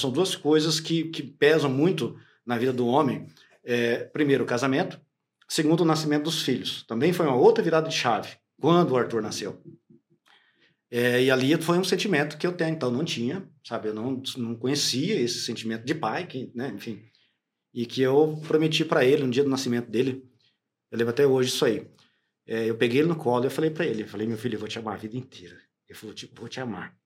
são duas coisas que, que pesam muito na vida do homem. É, primeiro, o casamento. Segundo, o nascimento dos filhos. Também foi uma outra virada de chave, quando o Arthur nasceu. É, e ali foi um sentimento que eu até então não tinha, sabe? Eu não, não conhecia esse sentimento de pai, que, né? enfim. E que eu prometi para ele no dia do nascimento dele. Eu lembro até hoje isso aí. É, eu peguei ele no colo e falei para ele, eu falei, meu filho, eu vou te amar a vida inteira. Ele falou, tipo, vou te amar,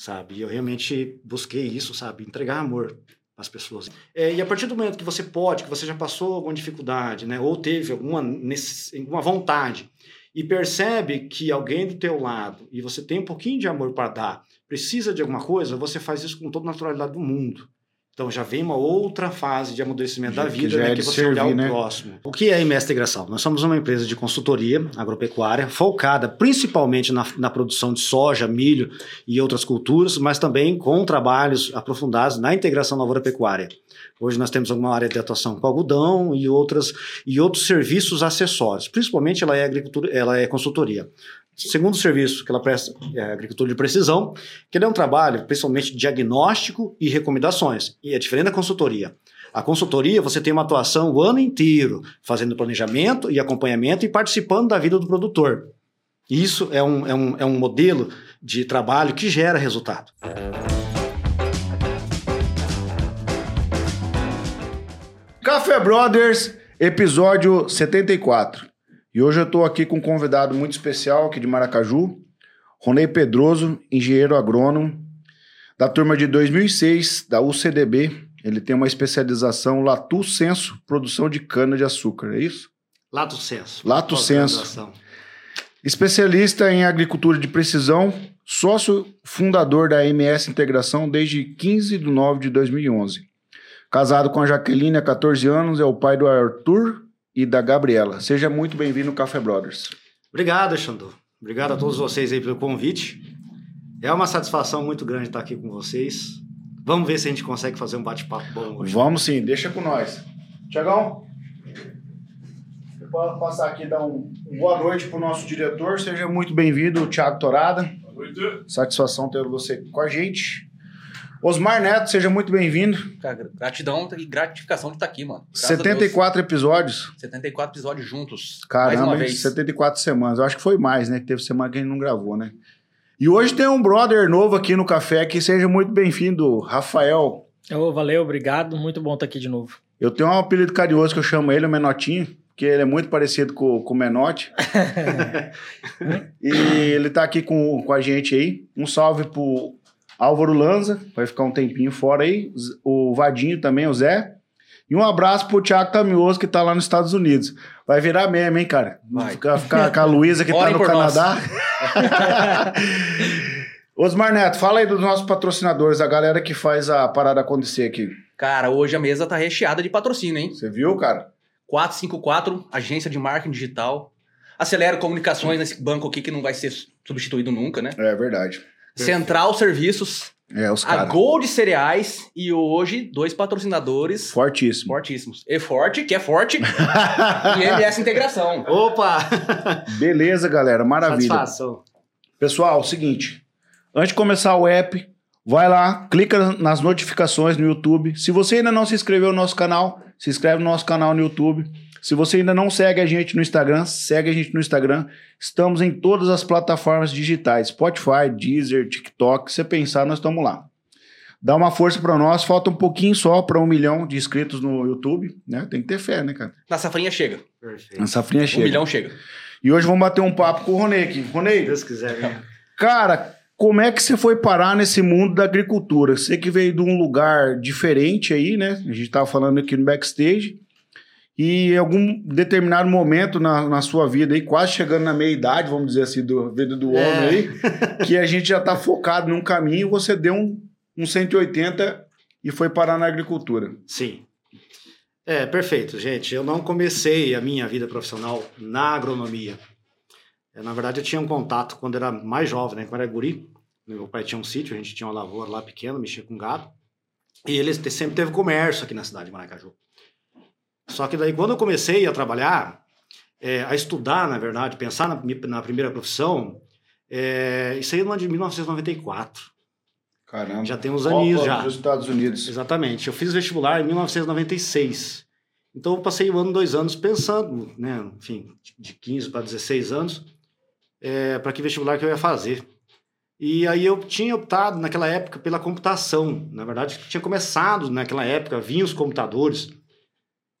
sabe? E eu realmente busquei isso, sabe? Entregar amor às pessoas. É, e a partir do momento que você pode, que você já passou alguma dificuldade, né? Ou teve alguma, alguma vontade e percebe que alguém do teu lado e você tem um pouquinho de amor para dar, precisa de alguma coisa, você faz isso com toda a naturalidade do mundo. Então já vem uma outra fase de amadurecimento da vida, que, né, é que você servir, olhar o né? próximo. O que é a MS Integração? Nós somos uma empresa de consultoria agropecuária focada principalmente na, na, produção de soja, milho e outras culturas, mas também com trabalhos aprofundados na integração lavoura-pecuária. Hoje nós temos alguma área de atuação com algodão e outras e outros serviços acessórios. Principalmente ela é agricultura, ela é consultoria. Segundo serviço que ela presta é agricultura de precisão, que ele é um trabalho principalmente diagnóstico e recomendações. E é diferente da consultoria. A consultoria, você tem uma atuação o ano inteiro, fazendo planejamento e acompanhamento e participando da vida do produtor. Isso é um, é um, é um modelo de trabalho que gera resultado. Café Brothers, episódio 74. E hoje eu estou aqui com um convidado muito especial aqui de Maracaju, Ronei Pedroso, engenheiro agrônomo, da turma de 2006 da UCDB. Ele tem uma especialização Lato Senso, produção de cana-de-açúcar, é isso? Lato Senso. Lato Senso. Especialista em agricultura de precisão, sócio fundador da MS Integração desde 15 de nove de 2011. Casado com a Jaqueline há 14 anos, é o pai do Arthur e da Gabriela. Seja muito bem-vindo ao Café Brothers. Obrigado, Xandu. Obrigado a todos vocês aí pelo convite. É uma satisfação muito grande estar aqui com vocês. Vamos ver se a gente consegue fazer um bate-papo bom hoje. Vamos sim, deixa com nós. Tiagão, pode passar aqui e dar um boa noite para o nosso diretor. Seja muito bem-vindo, Thiago Torada. Boa noite. Satisfação ter você com a gente. Osmar Neto, seja muito bem-vindo. Gratidão e gratificação de estar aqui, mano. Graças 74 episódios. 74 episódios juntos. Caramba, mais uma vez. 74 semanas. Eu acho que foi mais, né? Que teve semana que a gente não gravou, né? E hoje tem um brother novo aqui no café que seja muito bem-vindo, Rafael. Oh, valeu, obrigado. Muito bom estar aqui de novo. Eu tenho um apelido carinhoso que eu chamo ele, o Menotinho, porque ele é muito parecido com, com o Menote. e ele está aqui com, com a gente aí. Um salve pro Álvaro Lanza, vai ficar um tempinho fora aí. O Vadinho também, o Zé. E um abraço pro Thiago Tamioso, que tá lá nos Estados Unidos. Vai virar meme, hein, cara? Vai ficar, ficar com a Luísa, que tá no Canadá. Osmar Neto, fala aí dos nossos patrocinadores, a galera que faz a parada acontecer aqui. Cara, hoje a mesa tá recheada de patrocínio, hein? Você viu, cara? 454, agência de marketing digital. Acelera comunicações nesse banco aqui que não vai ser substituído nunca, né? É verdade. Central Serviços, é, os a Gold Cereais e hoje dois patrocinadores fortíssimos. Fortíssimos. E Forte, que é forte, e MS Integração. Opa! Beleza, galera, maravilha. Satisfação. Pessoal, seguinte, antes de começar o app, vai lá, clica nas notificações no YouTube. Se você ainda não se inscreveu no nosso canal, se inscreve no nosso canal no YouTube. Se você ainda não segue a gente no Instagram, segue a gente no Instagram. Estamos em todas as plataformas digitais: Spotify, Deezer, TikTok. Se você pensar, nós estamos lá. Dá uma força para nós. Falta um pouquinho só para um milhão de inscritos no YouTube, né? Tem que ter fé, né, cara? Na safrinha chega. Perfeito. Na safrinha chega. Um milhão chega. E hoje vamos bater um papo com o Ronei aqui. Ronei. Deus quiser, né? Cara, como é que você foi parar nesse mundo da agricultura? Você que veio de um lugar diferente aí, né? A gente tava falando aqui no backstage. E em algum determinado momento na, na sua vida aí, quase chegando na meia idade, vamos dizer assim, do vida do é. homem aí, que a gente já está focado num caminho, você deu um, um 180 e foi parar na agricultura. Sim. É, perfeito, gente. Eu não comecei a minha vida profissional na agronomia. É, na verdade, eu tinha um contato quando era mais jovem, né? Quando era guri. Meu pai tinha um sítio, a gente tinha uma lavoura lá pequena, mexia com gado. E ele sempre teve comércio aqui na cidade de Maracaju. Só que daí, quando eu comecei a trabalhar, é, a estudar, na verdade, pensar na, na primeira profissão, é, isso aí é no ano de 1994. Caramba. Já tem uns aninhos já. Nos Estados Unidos. Exatamente. Eu fiz vestibular em 1996. Então eu passei um ano, dois anos pensando, né? Enfim, de 15 para 16 anos, é, para que vestibular que eu ia fazer. E aí eu tinha optado naquela época pela computação. Na verdade, tinha começado naquela época, vinham os computadores.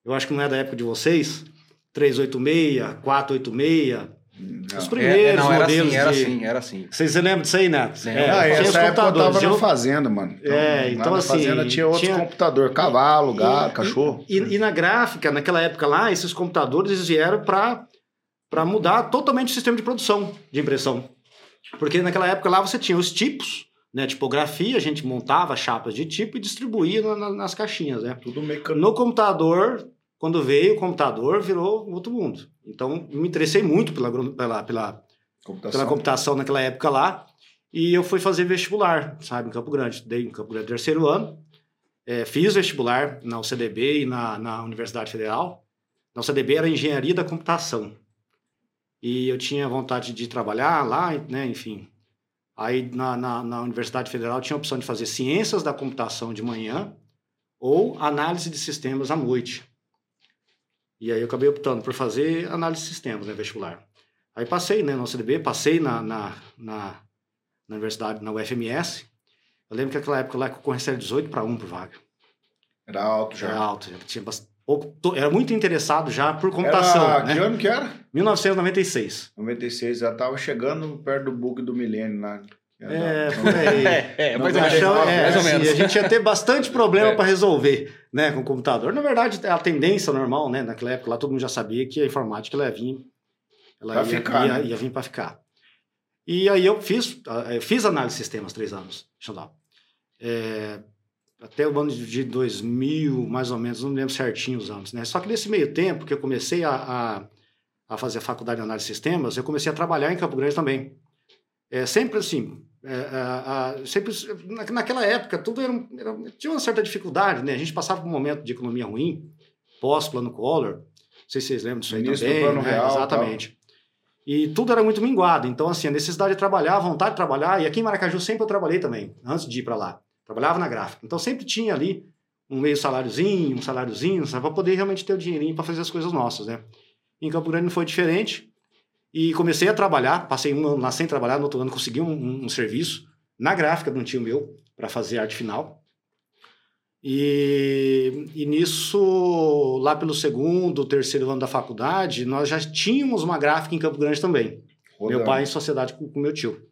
Eu acho que não é da época de vocês. 386, 486. Não. Os primeiros é, não, era modelos assim, era de... assim, era assim. Vocês lembram disso aí, né? É, ah, essa época eu tava na fazenda, mano. Então, é, então assim... fazenda tinha outro tinha... computador, cavalo, gato, cachorro. E, e, na gráfica, naquela época lá, esses computadores eles vieram para mudar totalmente o sistema de produção de impressão. Porque naquela época lá você tinha os tipos, né? Tipografia, a gente montava chapas de tipo e distribuía na, na, nas caixinhas, né? Tudo mecânico. No computador, quando veio o computador, virou outro mundo. Então, me interessei muito pela, pela, pela, computação. pela computação naquela época lá. E eu fui fazer vestibular, sabe, em Campo Grande. Dei em Campo Grande terceiro ano. É, fiz vestibular na UCDB e na, na Universidade Federal. Na UCDB era Engenharia da Computação e eu tinha vontade de trabalhar lá, né, enfim. Aí na, na, na, Universidade Federal tinha a opção de fazer ciências da computação de manhã ou análise de sistemas à noite. E aí eu acabei optando por fazer análise de sistemas, né, vestibular. Aí passei, né, no CDB, passei na, na, na, na universidade, na UFMS. Eu lembro que naquela época lá concorrência era 18 para 1 por vaga. Era alto já. Era alto, tinha bastante era muito interessado já por computação. Era, né? Que ano que era? 1996. 96, já estava chegando perto do bug do milênio lá. É, por aí. É, é, mais, ou menos, é, mais ou menos. Assim, a gente ia ter bastante problema é. para resolver né, com o computador. Na verdade, a tendência normal, né? Naquela época lá, todo mundo já sabia que a informática ela ia vir, ela ia, ficar, ia, né? ia vir para ficar. E aí eu fiz, eu fiz análise de sistemas três anos. Deixa eu dar. É, até o ano de 2000, mais ou menos, não me lembro certinho os anos, né? Só que nesse meio tempo que eu comecei a, a, a fazer a faculdade de análise de sistemas, eu comecei a trabalhar em Campo Grande também. É, sempre assim, é, é, sempre, naquela época, tudo era, era, tinha uma certa dificuldade, né? A gente passava por um momento de economia ruim, pós-plano Collor, não sei se vocês lembram disso aí Ministro também. Plano né? Real, Exatamente. Tal. E tudo era muito minguado. Então, assim, a necessidade de trabalhar, a vontade de trabalhar. E aqui em Maracaju sempre eu trabalhei também, antes de ir para lá. Trabalhava na gráfica. Então sempre tinha ali um meio saláriozinho, um saláriozinho, para poder realmente ter o dinheirinho para fazer as coisas nossas, né? Em Campo Grande não foi diferente. E comecei a trabalhar, passei um ano lá sem trabalhar, no outro ano consegui um, um, um serviço na gráfica de um tio meu para fazer arte final. E, e, nisso, lá pelo segundo, terceiro ano da faculdade, nós já tínhamos uma gráfica em Campo Grande também. Meu pai em sociedade com, com meu tio.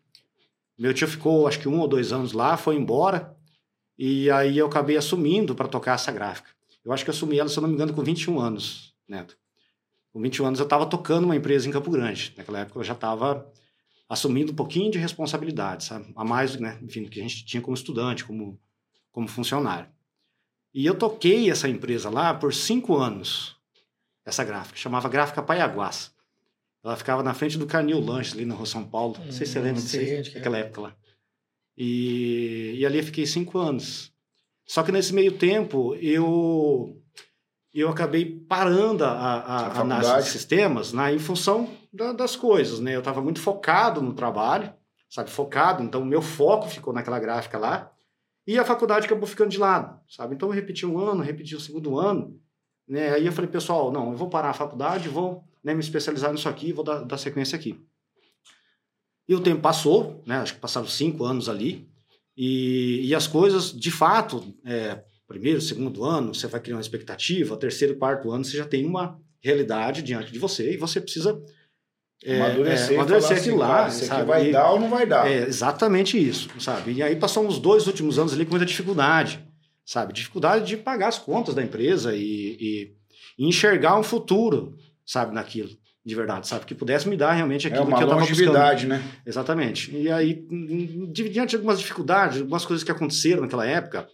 Meu tio ficou, acho que um ou dois anos lá, foi embora. E aí eu acabei assumindo para tocar essa gráfica. Eu acho que assumi ela, se eu não me engano, com 21 anos, Neto. Com 21 anos eu estava tocando uma empresa em Campo Grande. Naquela época eu já estava assumindo um pouquinho de responsabilidade, sabe? A mais, né, enfim, do que a gente tinha como estudante, como, como funcionário. E eu toquei essa empresa lá por cinco anos, essa gráfica, chamava Gráfica Paiaguás. Ela ficava na frente do Canil Lanches, ali na Rua São Paulo. Não sei se você lembra disso, naquela época lá. E, e ali eu fiquei cinco anos. Só que nesse meio tempo eu eu acabei parando a, a, a análise de sistemas né, em função da, das coisas. Né? Eu estava muito focado no trabalho, sabe? Focado, então o meu foco ficou naquela gráfica lá. E a faculdade acabou ficando de lado, sabe? Então eu repeti um ano, repeti o segundo ano. Né? Aí eu falei, pessoal, não, eu vou parar a faculdade, vou né, me especializar nisso aqui, vou dar, dar sequência aqui. E o tempo passou, né? Acho que passaram cinco anos ali. E, e as coisas, de fato, é, primeiro, segundo ano, você vai criar uma expectativa, terceiro, quarto ano, você já tem uma realidade diante de você e você precisa é, amadurecer, é, amadurecer aquilo assim, lá. Isso aqui vai e, dar ou não vai dar. É exatamente isso, sabe? E aí passamos os dois últimos anos ali com muita dificuldade, sabe? Dificuldade de pagar as contas da empresa e, e, e enxergar um futuro, sabe, naquilo de verdade, sabe? Que pudesse me dar realmente é aquilo é uma que eu estava buscando. né? Exatamente. E aí, diante de algumas dificuldades, algumas coisas que aconteceram naquela época,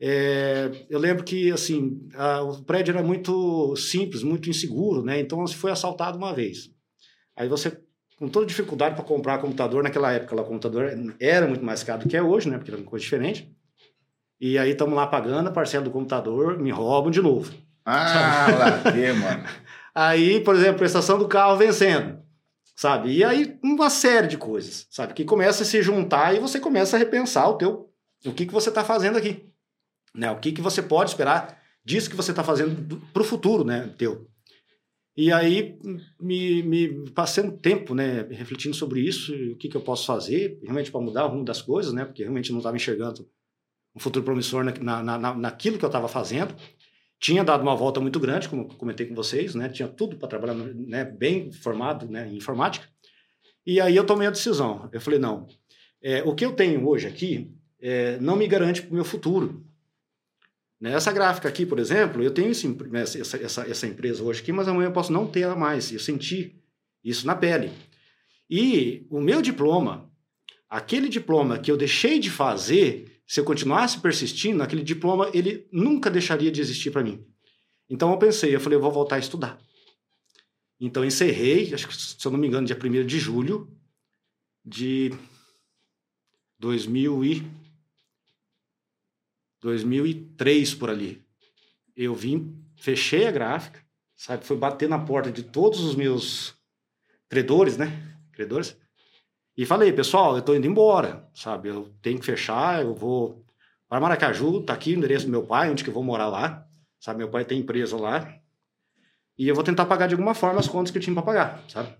é, eu lembro que, assim, a, o prédio era muito simples, muito inseguro, né? Então, você foi assaltado uma vez. Aí você, com toda dificuldade para comprar computador, naquela época, o computador era muito mais caro do que é hoje, né? Porque era uma coisa diferente. E aí, estamos lá pagando a parcela do computador, me roubam de novo. Ah, lá, mano. Aí, por exemplo, prestação do carro vencendo, sabe? E aí uma série de coisas, sabe? Que começa a se juntar e você começa a repensar o teu o que, que você está fazendo aqui. Né? O que, que você pode esperar disso que você está fazendo para o futuro né, teu. E aí me, me passei um tempo né, refletindo sobre isso, o que, que eu posso fazer realmente para mudar o rumo das coisas, né, porque realmente não estava enxergando um futuro promissor na, na, na, naquilo que eu estava fazendo. Tinha dado uma volta muito grande, como comentei com vocês, né, tinha tudo para trabalhar né, bem formado né, em informática. E aí eu tomei a decisão. Eu falei, não, é, o que eu tenho hoje aqui é, não me garante para o meu futuro. Nessa gráfica aqui, por exemplo, eu tenho esse, essa, essa, essa empresa hoje aqui, mas amanhã eu posso não ter ela mais. Eu senti isso na pele. E o meu diploma, aquele diploma que eu deixei de fazer, se eu continuasse persistindo, aquele diploma, ele nunca deixaria de existir para mim. Então eu pensei, eu falei, eu vou voltar a estudar. Então encerrei, acho que se eu não me engano, dia 1 de julho de 2000 e 2003 por ali. Eu vim, fechei a gráfica, sabe? Foi bater na porta de todos os meus credores, né? Credores. E falei, pessoal, eu tô indo embora, sabe? Eu tenho que fechar, eu vou para Maracaju, tá aqui o endereço do meu pai, onde que eu vou morar lá. Sabe, meu pai tem empresa lá. E eu vou tentar pagar de alguma forma as contas que eu tinha para pagar, sabe?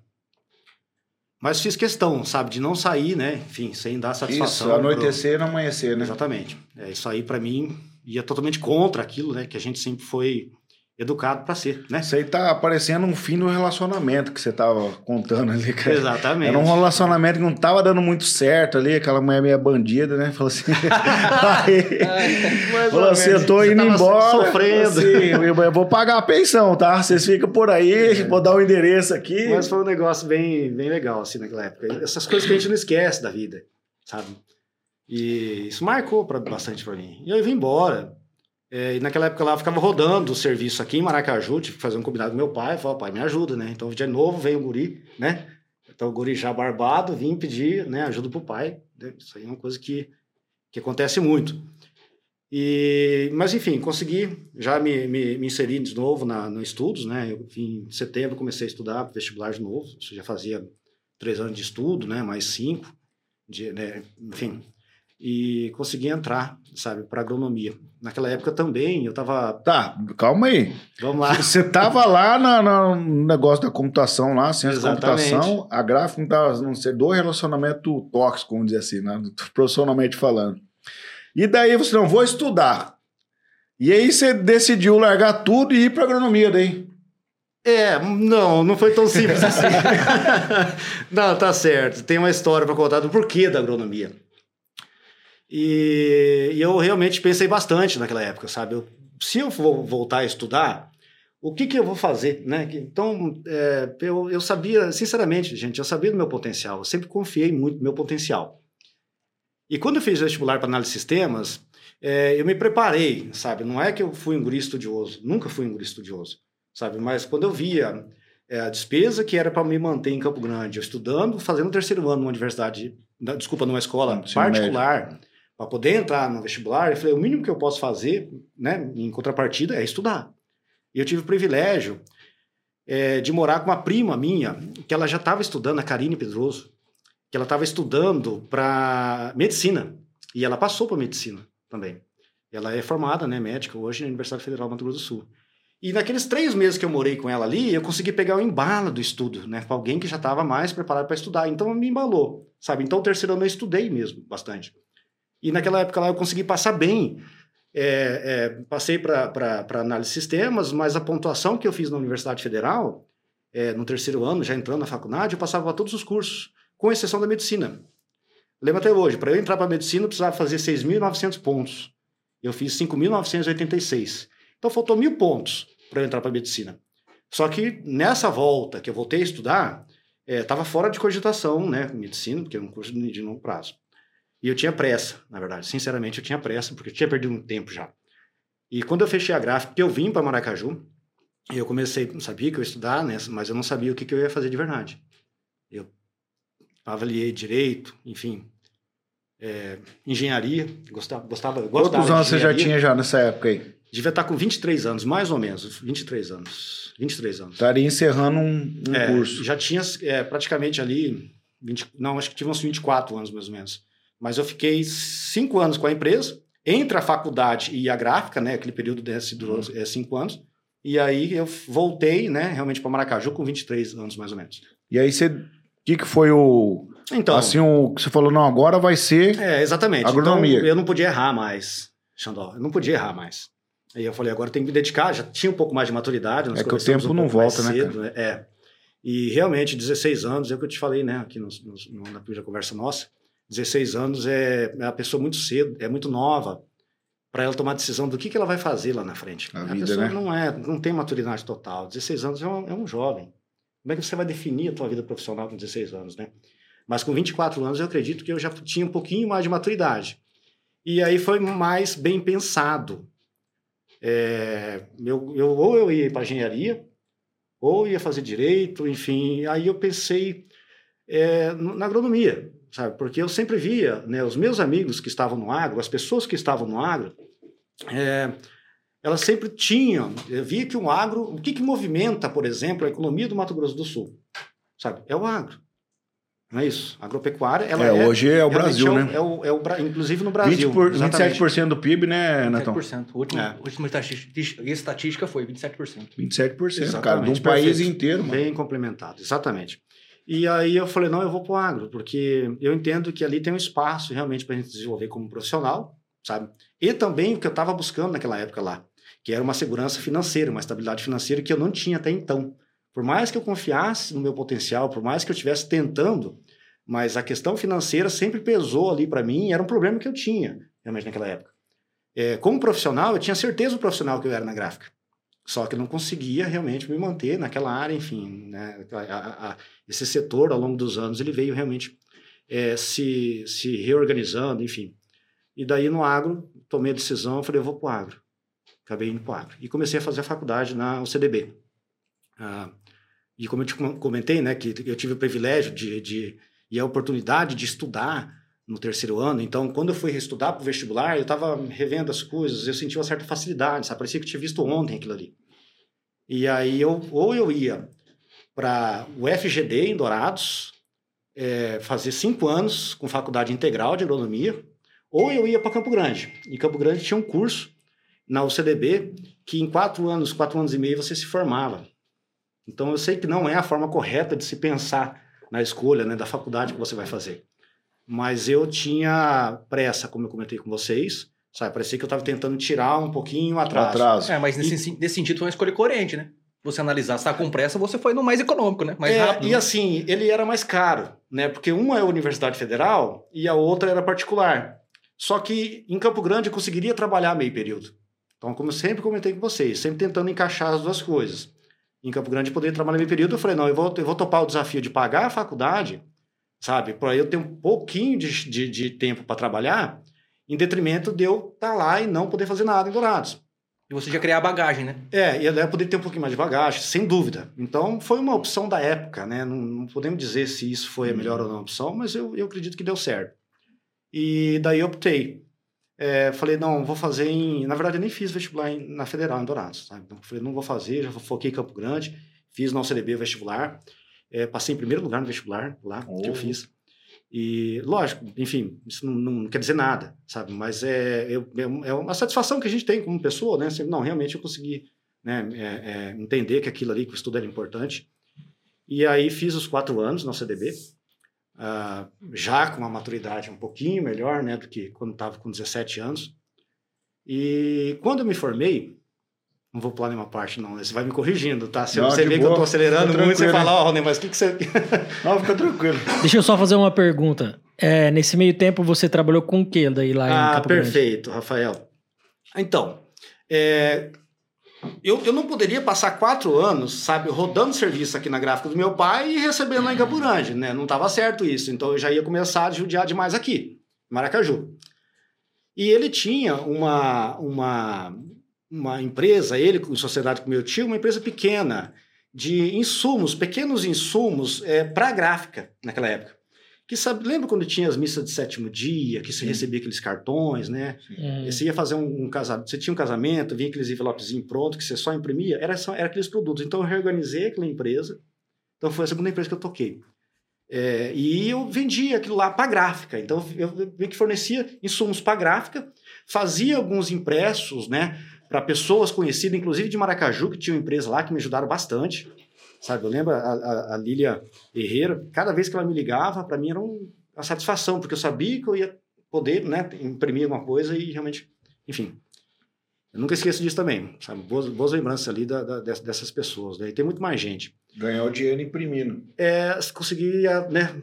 Mas fiz questão, sabe, de não sair, né? Enfim, sem dar satisfação. Isso, anoitecer e não amanhecer, né? Exatamente. É, isso aí, para mim, ia totalmente contra aquilo, né? Que a gente sempre foi educado para ser, né? Isso aí tá parecendo um fim do relacionamento que você tava contando ali, cara. Exatamente. Era um relacionamento que não tava dando muito certo ali, aquela mulher meio bandida, né? Falou assim. aí, falou assim: eu tô indo embora. Sofrendo. Assim, eu vou pagar a pensão, tá? Vocês ficam por aí, é. vou dar o um endereço aqui. Mas foi um negócio bem, bem legal, assim, naquela época. Essas coisas que a gente não esquece da vida, sabe? E isso marcou pra, bastante para mim. E eu vim embora. É, e naquela época lá eu ficava rodando o serviço aqui em Maracaju, tive que fazer um combinado com meu pai, falei, pai, me ajuda, né? Então, de novo, veio o guri, né? Então, o guri já barbado, vim pedir né, ajuda pro pai. Né? Isso aí é uma coisa que, que acontece muito. E, mas, enfim, consegui já me, me, me inserir de novo na, no estudos, né? Eu, em setembro, comecei a estudar vestibular de novo. Isso já fazia três anos de estudo, né? Mais cinco. De, né? Enfim, e consegui entrar, sabe, para agronomia. Naquela época também eu tava. Tá, calma aí. Vamos lá. Você tava lá na, na, no negócio da computação lá, ciência da computação, a gráfica não não ser do relacionamento tóxico, vamos dizer assim, né? profissionalmente falando. E daí você não vou estudar. E aí você decidiu largar tudo e ir para agronomia daí. É, não, não foi tão simples assim. não, tá certo. Tem uma história para contar do porquê da agronomia. E, e, eu realmente pensei bastante naquela época, sabe? Eu, se eu for voltar a estudar, o que, que eu vou fazer, né? Então, é, eu, eu sabia, sinceramente, gente, eu sabia do meu potencial, eu sempre confiei muito no meu potencial. E quando eu fiz vestibular para análise de sistemas, é, eu me preparei, sabe? Não é que eu fui um guri estudioso, nunca fui um guri estudioso, sabe? Mas quando eu via é, a despesa que era para me manter em Campo Grande, eu estudando, fazendo o terceiro ano numa universidade, desculpa, numa escola particular, médio para poder entrar no vestibular, eu falei, o mínimo que eu posso fazer, né, em contrapartida, é estudar. E eu tive o privilégio é, de morar com uma prima minha, que ela já estava estudando, a Karine Pedroso, que ela estava estudando para medicina, e ela passou para medicina também. Ela é formada, né, médica, hoje na Universidade Federal do Mato Grosso do Sul. E naqueles três meses que eu morei com ela ali, eu consegui pegar o embalo do estudo, né? Com alguém que já estava mais preparado para estudar. Então me embalou, sabe? Então o terceiro ano eu estudei mesmo bastante. E naquela época lá eu consegui passar bem. É, é, passei para análise de sistemas, mas a pontuação que eu fiz na Universidade Federal, é, no terceiro ano, já entrando na faculdade, eu passava todos os cursos, com exceção da medicina. Lembro até hoje, para eu entrar para medicina, eu precisava fazer 6.900 pontos. Eu fiz 5.986. Então faltou mil pontos para eu entrar para medicina. Só que nessa volta que eu voltei a estudar, estava é, fora de cogitação, né? Medicina, porque é um curso de longo prazo. E eu tinha pressa, na verdade. Sinceramente, eu tinha pressa, porque eu tinha perdido um tempo já. E quando eu fechei a gráfica, eu vim para Maracaju, e eu comecei, não sabia que eu ia estudar, né, mas eu não sabia o que, que eu ia fazer de verdade. Eu avaliei direito, enfim, é, engenharia, gostava, gostava, gostava Quantos anos você já tinha já nessa época aí? Devia estar com 23 anos, mais ou menos, 23 anos. 23 anos. Estaria encerrando um, um é, curso. Já tinha é, praticamente ali, 20, não, acho que tive uns 24 anos mais ou menos Mas eu fiquei cinco anos com a empresa, entre a faculdade e a gráfica, né? Aquele período desse durou uhum. é, cinco anos. E aí eu voltei, né, realmente para Maracaju com 23 anos mais ou menos. E aí você o que, que foi o então assim o que você falou não agora vai ser é exatamente agronomia então, eu não podia errar mais Xandó eu não podia errar mais aí eu falei agora tem que me dedicar já tinha um pouco mais de maturidade é que o tempo um não volta né, cedo, né? é e realmente 16 anos é o que eu te falei né aqui no, no, na primeira conversa nossa 16 anos é, é a pessoa muito cedo é muito nova para ela tomar decisão do que, que ela vai fazer lá na frente. A, a vida, pessoa né? não é, não tem maturidade total. 16 anos é um, é um, jovem. Como é que você vai definir a tua vida profissional com 16 anos, né? Mas com 24 anos eu acredito que eu já tinha um pouquinho mais de maturidade. E aí foi mais bem pensado. É, eu, eu, ou eu ia para engenharia, ou ia fazer direito, enfim. Aí eu pensei é, na agronomia sabe? Porque eu sempre via, né, os meus amigos que estavam no agro, as pessoas que estavam no agro, é, elas sempre tinham, eu via que o agro, o que, que movimenta, por exemplo, a economia do Mato Grosso do Sul, sabe? É o agro. Não é isso? A agropecuária, ela é, é hoje é o Brasil, é o, né? É o, é o, inclusive no Brasil. 20 por, 27% do PIB, né, Natão? 27%. A última, é. última estatística foi 27%. 27%, exatamente. cara, de um país inteiro. Mano. Bem complementado, exatamente. E aí eu falei, não, eu vou para o agro, porque eu entendo que ali tem um espaço realmente para a gente desenvolver como profissional, sabe? E também o que eu estava buscando naquela época lá, que era uma segurança financeira, uma estabilidade financeira que eu não tinha até então. Por mais que eu confiasse no meu potencial, por mais que eu estivesse tentando, mas a questão financeira sempre pesou ali para mim, era um problema que eu tinha realmente naquela época. É, como profissional, eu tinha certeza do profissional que eu era na gráfica. Só que não conseguia realmente me manter naquela área, enfim. Né? A, a, esse setor, ao longo dos anos, ele veio realmente é, se, se reorganizando, enfim. E daí no agro, tomei a decisão, falei, eu vou para o agro. Acabei indo para o agro. E comecei a fazer a faculdade na UCDB. Ah, e como eu te comentei, né, que eu tive o privilégio de, de, e a oportunidade de estudar no terceiro ano. Então, quando eu fui estudar para o vestibular, eu estava revendo as coisas, eu senti uma certa facilidade, sabe? Parecia que eu tinha visto ontem aquilo ali. E aí, eu, ou eu ia para o FGD em Dourados, é, fazer cinco anos com faculdade integral de agronomia, ou eu ia para Campo Grande. E Campo Grande tinha um curso na UCDB que em quatro anos, quatro anos e meio você se formava. Então, eu sei que não é a forma correta de se pensar na escolha né, da faculdade que você vai fazer mas eu tinha pressa, como eu comentei com vocês, sabe? Parecia que eu estava tentando tirar um pouquinho atrás. atraso. É, mas nesse, e... nesse sentido foi uma escolha coerente, né? Você analisar, se tá com pressa, você foi no mais econômico, né? Mais é, rápido. E né? assim, ele era mais caro, né? Porque uma é a Universidade Federal e a outra era particular. Só que em Campo Grande eu conseguiria trabalhar meio período. Então, como eu sempre comentei com vocês, sempre tentando encaixar as duas coisas. Em Campo Grande eu poderia trabalhar meio período, eu falei, não, eu vou, eu vou topar o desafio de pagar a faculdade sabe? Por aí eu tenho um pouquinho de, de, de tempo para trabalhar, em detrimento de eu estar tá lá e não poder fazer nada em Dourados. E você já criar bagagem, né? É, e eu poder ter um pouquinho mais de bagagem, sem dúvida. Então, foi uma opção da época, né? Não, não podemos dizer se isso foi a melhor uhum. ou não opção, mas eu, eu acredito que deu certo. E daí eu optei. É, falei, não, vou fazer em... Na verdade, eu nem fiz vestibular em, na Federal, em Dourados, sabe? Então, falei, não vou fazer, já foquei em Campo Grande, fiz na UCDB vestibular. É, passei em primeiro lugar no vestibular lá oh. que eu fiz. E, lógico, enfim, isso não, não, quer dizer nada, sabe? Mas é, é, é, uma satisfação que a gente tem como pessoa, né? Assim, não, realmente eu consegui né, é, é, entender que aquilo ali, que o estudo era importante. E aí fiz os quatro anos na CDB, uh, ah, já com uma maturidade um pouquinho melhor, né? Do que quando estava com 17 anos. E quando eu me formei, não vou pular nenhuma parte, não. Né? Você vai me corrigindo, tá? Se não, você vê boa. que eu tô acelerando muito, você fala, ó, oh, mas o que, que você. não, fica tranquilo. Deixa eu só fazer uma pergunta. É, nesse meio tempo, você trabalhou com o que daí lá ah, em Ah, perfeito, Grande? Rafael. Então, é, eu, eu não poderia passar quatro anos, sabe, rodando serviço aqui na gráfica do meu pai e recebendo lá em Campo Grande, né? Não estava certo isso. Então, eu já ia começar a judiar demais aqui, Maracaju. E ele tinha uma, uma uma empresa, ele com sociedade com meu tio, uma empresa pequena de insumos, pequenos insumos é, para gráfica naquela época. Que sabe, lembra quando tinha as missas de sétimo dia, que você recebia aqueles cartões, né? É. Você ia fazer um, um casamento, você tinha um casamento, vinha aqueles envelopezinhos pronto que você só imprimia, era, só, era aqueles produtos. Então eu reorganizei aquela empresa. Então foi a segunda empresa que eu toquei. É, e eu vendia aquilo lá para gráfica. Então eu meio que fornecia insumos para gráfica, fazia alguns impressos, né, para pessoas conhecidas, inclusive de Maracaju, que tinha uma empresa lá que me ajudaram bastante. Sabe, eu lembro a, a, a Lília Herrera, cada vez que ela me ligava, para mim era um, uma satisfação, porque eu sabia que eu ia poder, né, imprimir alguma coisa e realmente, enfim, eu nunca esqueço disso também, sabe? Boas, boas lembranças ali da, da, dessas pessoas. Né? E tem muito mais gente. Ganhar o dinheiro imprimindo. É, conseguia né,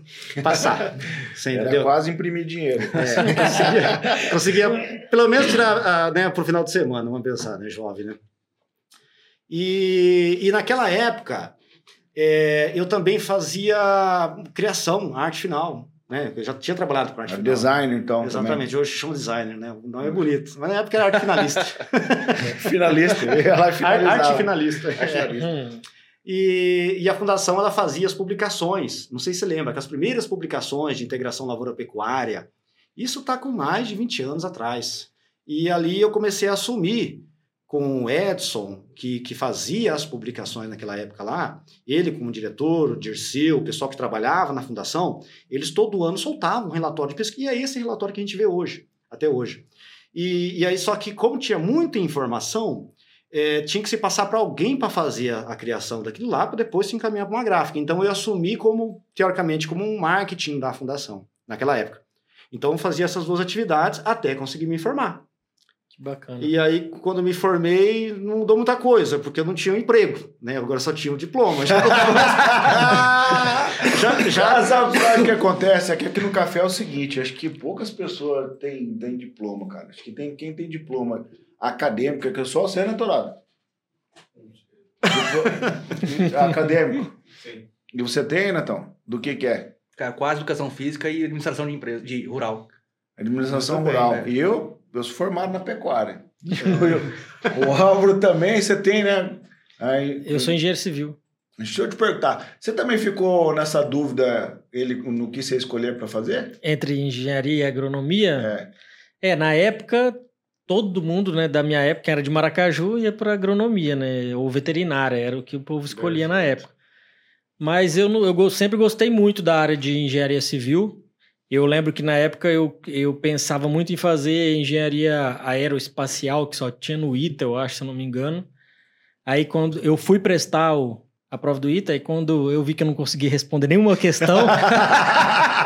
passar. Você Era quase imprimir dinheiro. É, conseguia, conseguia, pelo menos tirar né, para o final de semana, vamos pensar, né, jovem, né? E, e naquela época, é, eu também fazia criação, arte final. Né? Eu já tinha trabalhado com arte é Designer, então. Exatamente, também. hoje chama designer, né? O nome é bonito. Mas na época era arte finalista. finalista, ela Arte finalista. Arte finalista. E, e, a fundação ela fazia as publicações. Não sei se você lembra, que as primeiras publicações de integração lavoura-pecuária, isso está com mais de 20 anos atrás. E ali eu comecei a assumir com o Edson, que, que fazia as publicações naquela época lá, ele como diretor, o Dirceu, o pessoal que trabalhava na fundação, eles todo ano soltavam um relatório de pesquisa, e é esse relatório que a gente vê hoje, até hoje. E, e aí, só que como tinha muita informação, é, tinha que se passar para alguém para fazer a, a, criação daquilo lá, para depois se encaminhar para uma gráfica. Então eu assumi como, teoricamente, como um marketing da fundação, naquela época. Então eu fazia essas duas atividades até conseguir me informar. Bacana. E aí, quando me formei, não mudou muita coisa, porque eu não tinha um emprego, né? Agora só tinha um diploma. Já, já, já... Sabe, sabe o que acontece? Aqui, aqui no café é o seguinte, acho que poucas pessoas têm, têm diploma, cara. Acho que tem, quem tem diploma acadêmico, que eu sou você, né, Torado? acadêmico. Sim. E você tem, Natão? Do que que é? Cara, quase educação física e administração de empresa, de rural. Administração rural. Bem, e eu eu sou formado na pecuária. o Álvaro também, você tem, né? Aí, eu sou engenheiro civil. Deixa eu te perguntar, você também ficou nessa dúvida ele no que você escolher para fazer? Entre engenharia e agronomia? É. é, na época, todo mundo né, da minha época era de Maracaju ia para agronomia, né? Ou veterinária, era o que o povo escolhia na época. Mas eu, eu sempre gostei muito da área de engenharia civil. Eu lembro que na época eu, eu pensava muito em fazer engenharia aeroespacial, que só tinha no ITA, eu acho, se eu não me engano. Aí quando eu fui prestar o, a prova do ITA, e quando eu vi que eu não consegui responder nenhuma questão,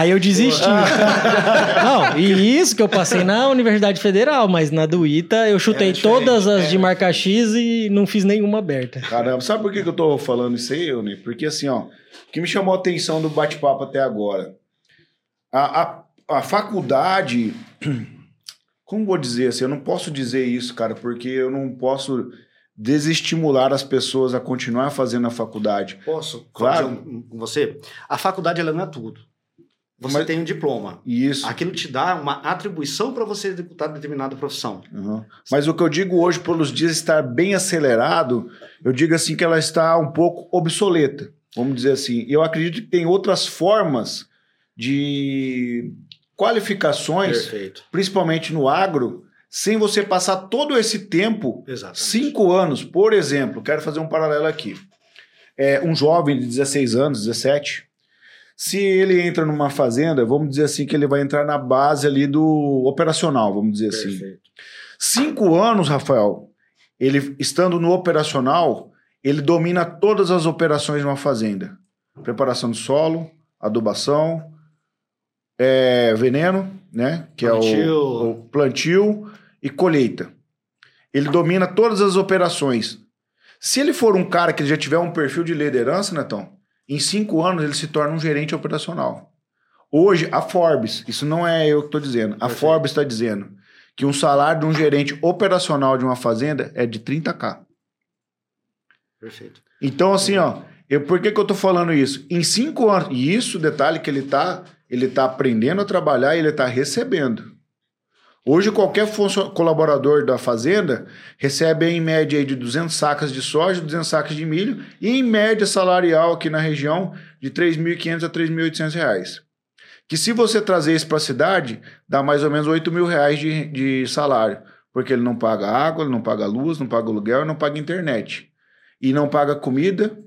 aí eu desisti. não, e isso que eu passei na Universidade Federal, mas na do ITA eu chutei é todas as é. de marca X e não fiz nenhuma aberta. Caramba, sabe por que eu tô falando isso aí, Euni? Porque assim, ó, o que me chamou a atenção do bate-papo até agora a, a, a faculdade. Como vou dizer assim? Eu não posso dizer isso, cara, porque eu não posso desestimular as pessoas a continuar fazendo a faculdade. Posso? Claro. Com você? A faculdade ela não é tudo. Você Mas, tem um diploma. Isso. Aquilo te dá uma atribuição para você executar determinada profissão. Uhum. Mas o que eu digo hoje, pelos dias estar bem acelerado, eu digo assim que ela está um pouco obsoleta. Vamos dizer assim. Eu acredito que tem outras formas de qualificações, Perfeito. principalmente no agro, sem você passar todo esse tempo, Exatamente. cinco anos, por exemplo, quero fazer um paralelo aqui. É, um jovem de 16 anos, 17, se ele entra numa fazenda, vamos dizer assim que ele vai entrar na base ali do operacional, vamos dizer assim. Perfeito. assim. Cinco anos, Rafael, ele estando no operacional, ele domina todas as operações de uma fazenda. Preparação do solo, adubação, é, veneno, né? Que plantio. é o, o plantio e colheita. Ele domina todas as operações. Se ele for um cara que já tiver um perfil de liderança, Netão, em cinco anos ele se torna um gerente operacional. Hoje, a Forbes, isso não é eu que estou dizendo, a Perfeito. Forbes está dizendo que um salário de um gerente operacional de uma fazenda é de 30k. Perfeito. Então, assim, ó, eu, por que, que eu estou falando isso? Em cinco anos, e isso, detalhe que ele está ele está aprendendo a trabalhar e ele está recebendo. Hoje, qualquer colaborador da fazenda recebe em média de 200 sacas de soja, 200 sacas de milho e em média salarial aqui na região de R$ 3.500 a 3.800 reais. Que se você trazer isso para a cidade, dá mais ou menos 8 mil reais de, de salário. Porque ele não paga água, ele não paga luz, não paga aluguel, não paga internet. E não paga comida.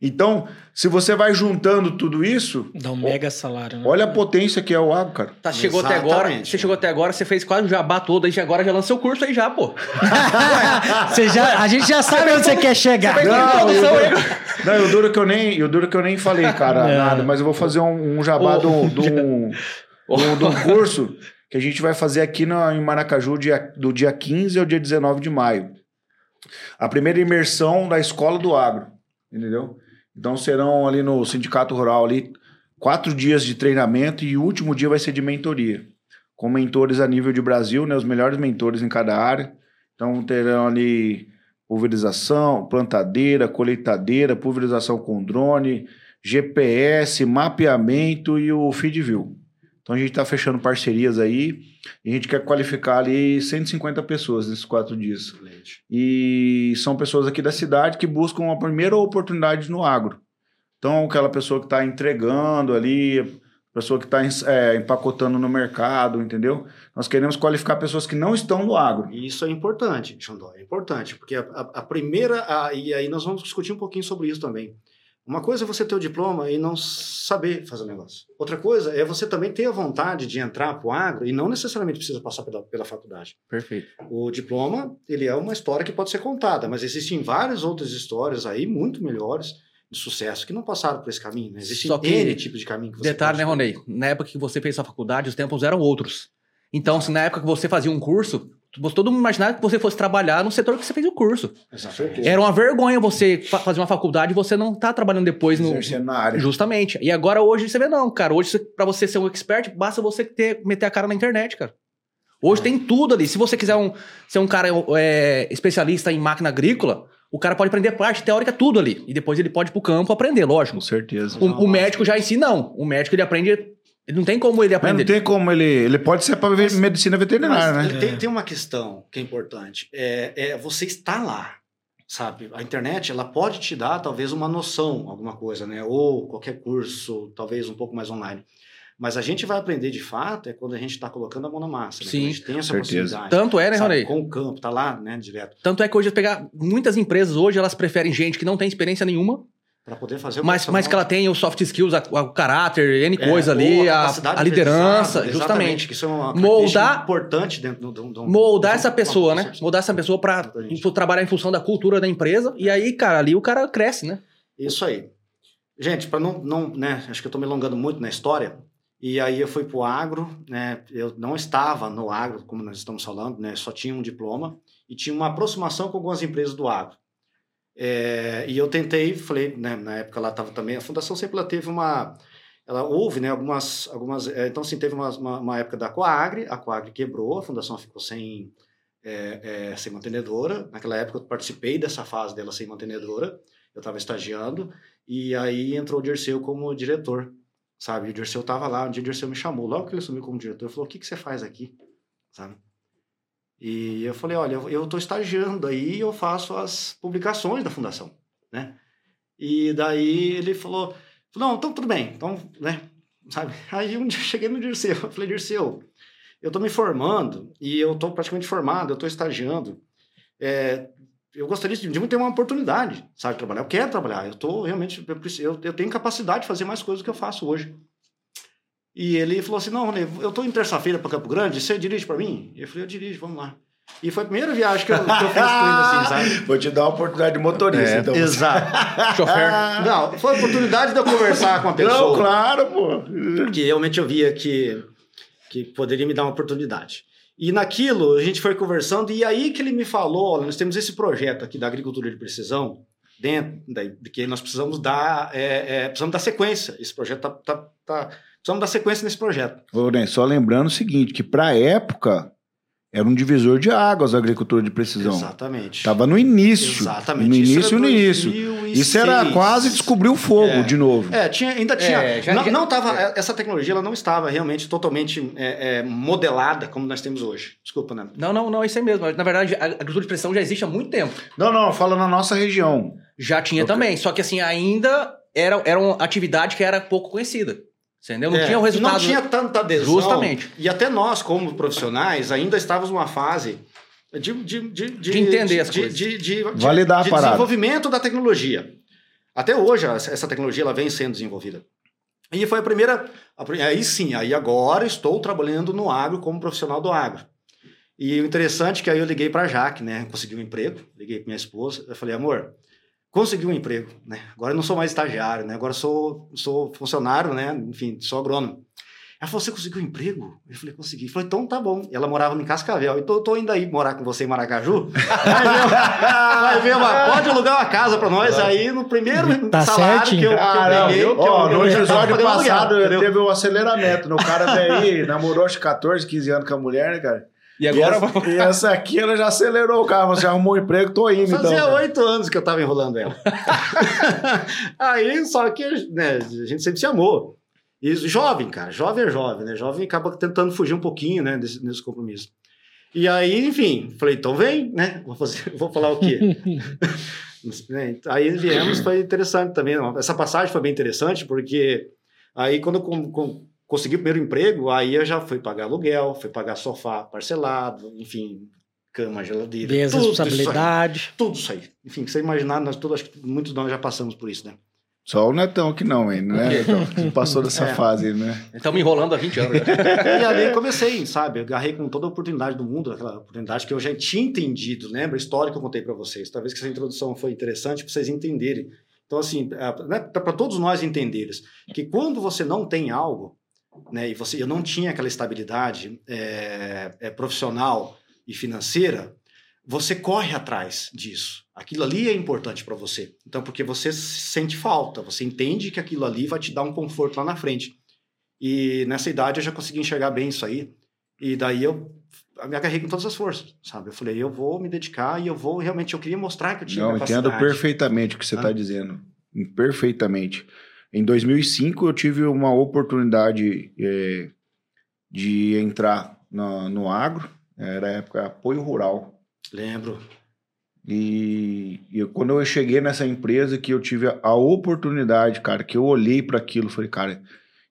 Então, se você vai juntando tudo isso. Dá um mega salário, né? Olha a potência que é o agro, cara. Tá, chegou até agora. Você chegou até agora, você fez quase o jabá todo aí, agora já lançou o curso aí já, pô. você já, a gente já sabe onde você quer chegar. Você não, eu, duro, não, eu duro que eu nem, eu duro que eu nem falei, cara, é. nada, mas eu vou fazer um, um jabá oh, do, do, um, do, do um curso que a gente vai fazer aqui no, em Maracaju dia, do dia 15 ao dia 19 de maio. A primeira imersão da Escola do Agro, entendeu? Então serão ali no Sindicato Rural ali quatro dias de treinamento e o último dia vai ser de mentoria, com mentores a nível de Brasil, né, os melhores mentores em cada área. Então terão ali pulverização, plantadeira, colheitadeira, pulverização com drone, GPS, mapeamento e o feed view. Então a gente está fechando parcerias aí e a gente quer qualificar ali 150 pessoas nesses quatro dias. Excelente. E são pessoas aqui da cidade que buscam a primeira oportunidade no agro. Então aquela pessoa que está entregando ali, pessoa que está é, empacotando no mercado, entendeu? Nós queremos qualificar pessoas que não estão no agro. Isso é importante, Xandó, é importante, porque a, a, a primeira, a, e aí nós vamos discutir um pouquinho sobre isso também. Uma coisa é você ter o diploma e não saber fazer o negócio. Outra coisa é você também ter a vontade de entrar para o agro e não necessariamente precisa passar pela, pela faculdade. Perfeito. O diploma, ele é uma história que pode ser contada, mas existem várias outras histórias aí muito melhores de sucesso que não passaram por esse caminho. Né? Existem Só que, N tipos de caminho que você Detalhe, né, Ronei? Na época que você fez sua faculdade, os tempos eram outros. Então, se na época que você fazia um curso, todo mundo imaginava que você fosse trabalhar no setor que você fez o curso. Exatamente. Era uma vergonha você fa fazer uma faculdade e você não tá trabalhando depois no. na área. Justamente. E agora hoje você vê, não, cara. Hoje, para você ser um expert, basta você ter, meter a cara na internet, cara. Hoje é. tem tudo ali. Se você quiser um, ser um cara é, especialista em máquina agrícola, o cara pode aprender parte teórica tudo ali. E depois ele pode ir pro campo aprender, lógico. Com certeza. O, o médico já em si, não. O médico ele aprende não tem como ele aprender. Mas não tem como ele. Ele pode ser para medicina veterinária, mas né? Tem, tem, uma questão que é importante. É, é você está lá, sabe? A internet ela pode te dar talvez uma noção, alguma coisa, né? Ou qualquer curso, talvez um pouco mais online. Mas a gente vai aprender de fato é quando a gente está colocando a mão na massa. Né? Sim, a gente tem essa certeza. possibilidade. Tanto é, né, Ronei? Com o campo, tá lá, né, direto. Tanto é que hoje pegar muitas empresas hoje elas preferem gente que não tem experiência nenhuma para poder fazer o mas, mas que ela tem os soft skills, o caráter, N é, coisa ali, a, a, liderança, justamente. Que isso é uma moldar importante dentro do, do, moldar essa pessoa, né? Moldar essa pessoa para trabalhar em função da cultura da empresa e aí, cara, ali o cara cresce, né? Isso aí. Gente, para não, não, né, acho que eu estou me alongando muito na história. E aí eu fui para o agro, né? Eu não estava no agro, como nós estamos falando, né? Só tinha um diploma e tinha uma aproximação com algumas empresas do agro. É, e eu tentei, falei, né, na época lá estava também, a fundação sempre ela teve uma, ela houve, né, algumas, algumas, é, então assim, teve uma, uma, uma, época da Coagre, a Coagre quebrou, a fundação ficou sem, é, é, sem mantenedora, naquela época eu participei dessa fase dela sem mantenedora, eu estava estagiando, e aí entrou o Dirceu como diretor, sabe, o Dirceu estava lá, um dia o Dirceu me chamou, logo que ele assumiu como diretor, falou, o que, que você faz aqui, sabe, e eu falei, olha, eu estou estagiando aí eu faço as publicações da fundação, né? E daí ele falou, não, então tudo bem, então, né, sabe? Aí um dia eu cheguei no Dirceu, eu falei, Dirceu, eu estou me formando e eu estou praticamente formado, eu estou estagiando, é, eu gostaria de, de ter uma oportunidade, sabe, de trabalhar. Eu quero trabalhar, eu estou realmente, eu, eu tenho capacidade de fazer mais coisas do que eu faço hoje. E ele falou assim: Não, Rony, eu tô em terça-feira para Campo Grande, você dirige para mim? Eu falei: Eu dirijo, vamos lá. E foi a primeira viagem que eu, que eu fiz com ele, assim, sabe? Vou te dar uma oportunidade de motorista, é, então. Exato. Chofer. Não, foi a oportunidade de eu conversar com a pessoa. Não, claro, pô. Porque realmente eu via que, que poderia me dar uma oportunidade. E naquilo, a gente foi conversando, e aí que ele me falou: olha, nós temos esse projeto aqui da agricultura de precisão, dentro, daí, que nós precisamos dar, é, é, precisamos dar sequência. Esse projeto tá, tá, tá Precisamos dar sequência nesse projeto. Ô, só lembrando o seguinte, que para a época era um divisor de águas a agricultura de precisão. Exatamente. Estava no início. Exatamente. No início e no início. Isso era quase descobrir o fogo é. de novo. É, tinha, ainda tinha. É, já, não, já, não tava, é. essa tecnologia ela não estava realmente totalmente é, é, modelada como nós temos hoje. Desculpa, né? Não, não, não, isso aí mesmo. Na verdade, a agricultura de precisão já existe há muito tempo. Não, não, fala na nossa região. Já tinha okay. também. Só que assim, ainda era, era uma atividade que era pouco conhecida. Entendeu? Não é, tinha o resultado. Não tinha tanta adesão. Justamente. E até nós, como profissionais, ainda estávamos numa fase de, de, de, de, de entender as de, coisas. De, de, Validar de, a parada. desenvolvimento da tecnologia. Até hoje, essa tecnologia ela vem sendo desenvolvida. E foi a primeira. Aí sim, aí agora estou trabalhando no agro como profissional do agro. E o interessante é que aí eu liguei para a Jaque, né? Consegui um emprego, liguei para minha esposa, eu falei, amor, consegui um emprego, né? Agora eu não sou mais estagiário, né? Agora sou, sou funcionário, né? Enfim, sou agrônomo. Ela falou, você conseguiu um emprego? Eu falei, consegui. Eu falei, então tá bom. E ela morava em Cascavel. Então eu tô indo aí morar com você em Maracaju. Vai ver, uma, pode alugar uma casa pra nós aí no primeiro tá salário que eu, ah, que eu peguei. Ó, eu, no episódio passado aluguel, teve um aceleramento. O cara daí namorou acho 14, 15 anos com a mulher, né, cara? E agora e essa, e essa aqui, ela já acelerou o carro. Você arrumou um emprego, tô indo. Fazia então, oito anos que eu tava enrolando ela. aí, só que né, a gente sempre se amou. E jovem, cara, jovem é jovem, né? Jovem acaba tentando fugir um pouquinho, né, desse, desse compromisso. E aí, enfim, falei, então vem, né? Vou, fazer, vou falar o quê? Né, aí viemos, foi interessante também. Essa passagem foi bem interessante, porque aí quando eu com, com, consegui o primeiro emprego, aí eu já fui pagar aluguel, fui pagar sofá parcelado, enfim, cama, geladeira. As tudo responsabilidades. Isso aí, tudo isso aí. Enfim, você imaginar, nós todos, acho que muitos de nós já passamos por isso, né? Só o Netão que não, hein? Né? Então, passou dessa É. fase, né? Estamos enrolando há 20 anos. né? E ali comecei, sabe? Eu agarrei com toda a oportunidade do mundo, aquela oportunidade que eu já tinha entendido, lembra? A história que eu contei para vocês. Talvez que essa introdução foi interessante para vocês entenderem. Então, assim, né, para todos nós entenderem que quando você não tem algo, né, e você, eu não tinha aquela estabilidade é, é, profissional e financeira, você corre atrás disso. Aquilo ali é importante para você. Então, porque você sente falta, você entende que aquilo ali vai te dar um conforto lá na frente. E nessa idade eu já consegui enxergar bem isso aí. E daí eu me agarrei com todas as forças, sabe? Eu falei, eu vou me dedicar e eu vou realmente, eu queria mostrar que eu tinha Não, entendo perfeitamente o que você está Ah. dizendo. Perfeitamente. Em 2005, eu tive uma oportunidade é, de entrar na- no agro. Era a época apoio rural. Lembro. E, e quando eu cheguei nessa empresa que eu tive a, a oportunidade, cara, que eu olhei para aquilo, falei, cara,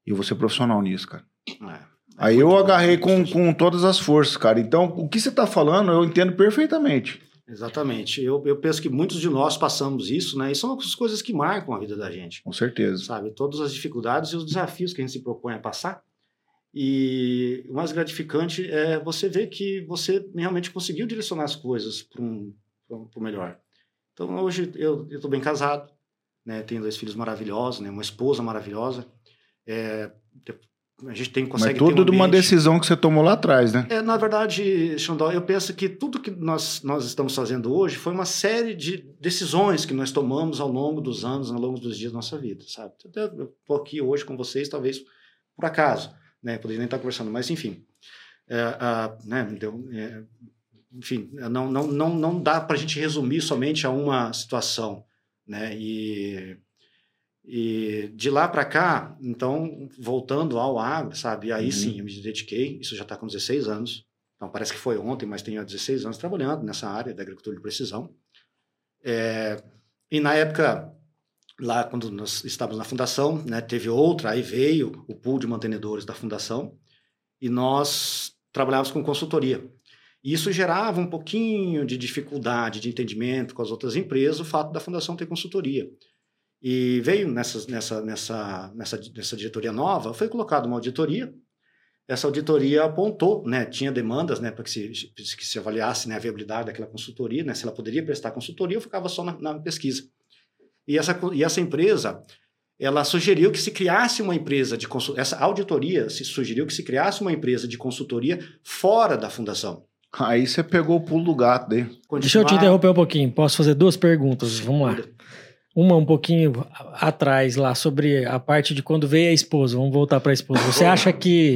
eu vou ser profissional nisso, cara. É. Aí eu agarrei com, com todas as forças, cara. Então, o que você tá falando, eu entendo perfeitamente. Exatamente. Eu, eu penso que muitos de nós passamos isso, né? E são as coisas que marcam a vida da gente. Com certeza. sabe? Todas as dificuldades e os desafios que a gente se propõe a passar. E o mais gratificante é você ver que você realmente conseguiu direcionar as coisas para um, um melhor. Então, hoje eu estou bem casado, né? tenho dois filhos maravilhosos, né? uma esposa maravilhosa. É, a gente tem, consegue Mas tudo um de uma decisão que você tomou lá atrás, né? é, na verdade, Xandó, eu penso que tudo que nós, nós estamos fazendo hoje foi uma série de decisões que nós tomamos ao longo dos anos, ao longo dos dias da nossa vida, sabe? Eu estou aqui hoje com vocês, talvez por acaso, né? Poderia nem estar conversando, mas enfim. É, ah, né? Então, é, enfim, não, não, não, não dá para a gente resumir somente a uma situação, né? E, e de lá para cá, então, voltando ao agro, sabe? Aí Uhum. sim, eu me dediquei, isso já está com 16 anos. Então, parece que foi ontem, mas tenho há 16 anos trabalhando nessa área da agricultura de precisão. É, e na época, lá quando nós estávamos na fundação, né, teve outra, aí veio o pool de mantenedores da fundação, e nós trabalhávamos com consultoria. E isso gerava um pouquinho de dificuldade de entendimento com as outras empresas, o fato da fundação ter consultoria. E veio nessa, nessa, nessa, nessa, nessa diretoria nova, foi colocada uma auditoria. Essa auditoria apontou, né, tinha demandas né, para que se, que se avaliasse né, a viabilidade daquela consultoria, né, se ela poderia prestar consultoria ou ficava só na, na pesquisa. E essa, e essa empresa, ela sugeriu que se criasse uma empresa de consultoria, essa auditoria se sugeriu que se criasse uma empresa de consultoria fora da fundação. Aí você pegou o pulo do gato daí. Deixa eu te interromper um pouquinho. Posso fazer duas perguntas? Vamos lá. Uma um pouquinho atrás lá sobre a parte de quando veio a esposa. Vamos voltar para a esposa. Você Boa. acha que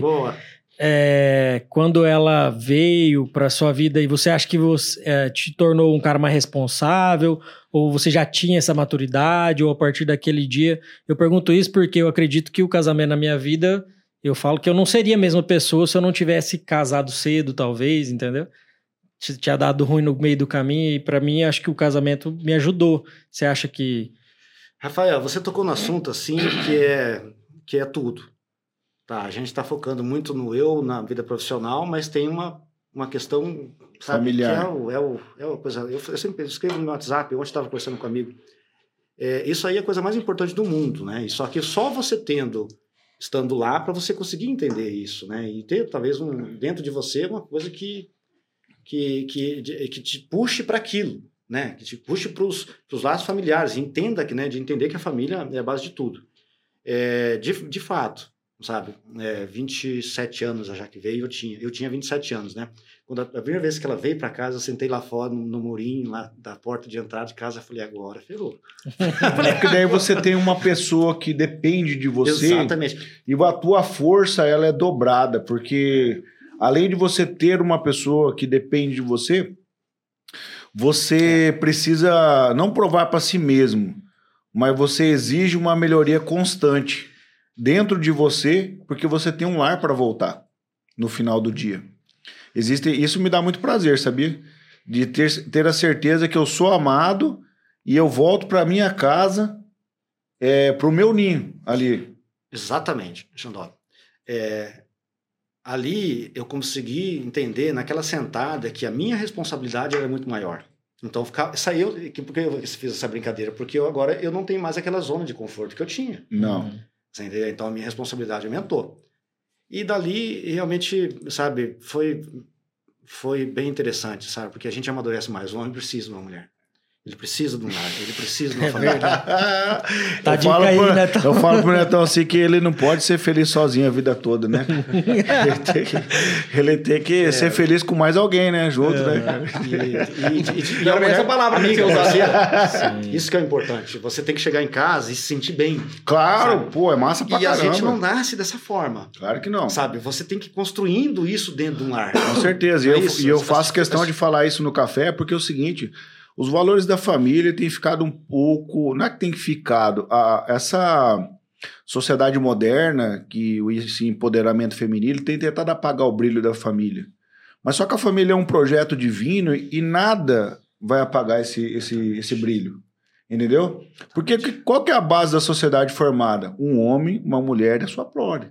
é, quando ela veio para sua vida e você acha que você é, te tornou um cara mais responsável ou você já tinha essa maturidade ou a partir daquele dia? Eu pergunto isso porque eu acredito que o casamento na minha vida eu falo que eu não seria a mesma pessoa se eu não tivesse casado cedo, talvez, entendeu? T- Tinha dado ruim no meio do caminho e para mim acho que o casamento me ajudou. Você acha que Rafael, você tocou no assunto assim que é que é tudo. Tá, a gente está focando muito no eu na vida profissional, mas tem uma, uma questão sabe, Familiar. que é o, é o, é o coisa. Eu, eu sempre escrevo no meu WhatsApp. Ontem estava conversando com um amigo. É, isso aí é a coisa mais importante do mundo, né? E só que só você tendo, estando lá, para você conseguir entender isso, né? E ter talvez um, dentro de você uma coisa que, que, que, que te puxe para aquilo, né? Que te puxe para os laços familiares, entenda que, né? De entender que a família é a base de tudo. É, de, de fato, sabe? É, 27 anos já que veio, eu tinha, eu tinha 27 anos, né? Quando a, a primeira vez que ela veio para casa, eu sentei lá fora, no, no, murinho, lá da porta de entrada de casa, falei, agora ferrou. é que daí você tem uma pessoa que depende de você. Exatamente. E a tua força, ela é dobrada, porque além de você ter uma pessoa que depende de você, você precisa não provar para si mesmo, mas você exige uma melhoria constante dentro de você, porque você tem um lar para voltar no final do dia. Existe, isso me dá muito prazer, sabia? De ter, ter a certeza que eu sou amado e eu volto para minha casa, é, para o meu ninho ali. Exatamente, Xandó. É, ali eu consegui entender naquela sentada que a minha responsabilidade era muito maior. Então ficar, saiu, porque eu fiz essa brincadeira, porque eu agora eu não tenho mais aquela zona de conforto que eu tinha. Não. Uhum. Então a minha responsabilidade aumentou. E dali, realmente, sabe, foi, foi bem interessante, sabe? Porque a gente amadurece mais. O homem precisa de uma mulher. Ele precisa de um lar, ele precisa de uma é família. tá eu, falo aí, pro, Netão. eu falo pro Netão assim que ele não pode ser feliz sozinho a vida toda, né? ele tem que, ele tem que é. ser feliz com mais alguém, né? Junto, é. né? E, e, e, e é essa palavra amiga, que você Isso que é importante. Você tem que chegar em casa e se sentir bem. Claro, sabe? pô, é massa pra e caramba. E a gente não nasce dessa forma. Claro que não. Sabe? Você tem que ir construindo isso dentro de um lar. Com certeza. E eu, isso, eu faço questão de falar isso no café porque é o seguinte os valores da família têm ficado um pouco. Não é que tem ficado. A, essa sociedade moderna, que esse empoderamento feminino, tem tentado apagar o brilho da família. Mas só que a família é um projeto divino e nada vai apagar esse, esse, esse brilho. Entendeu? Porque qual que é a base da sociedade formada? Um homem, uma mulher e a sua prole.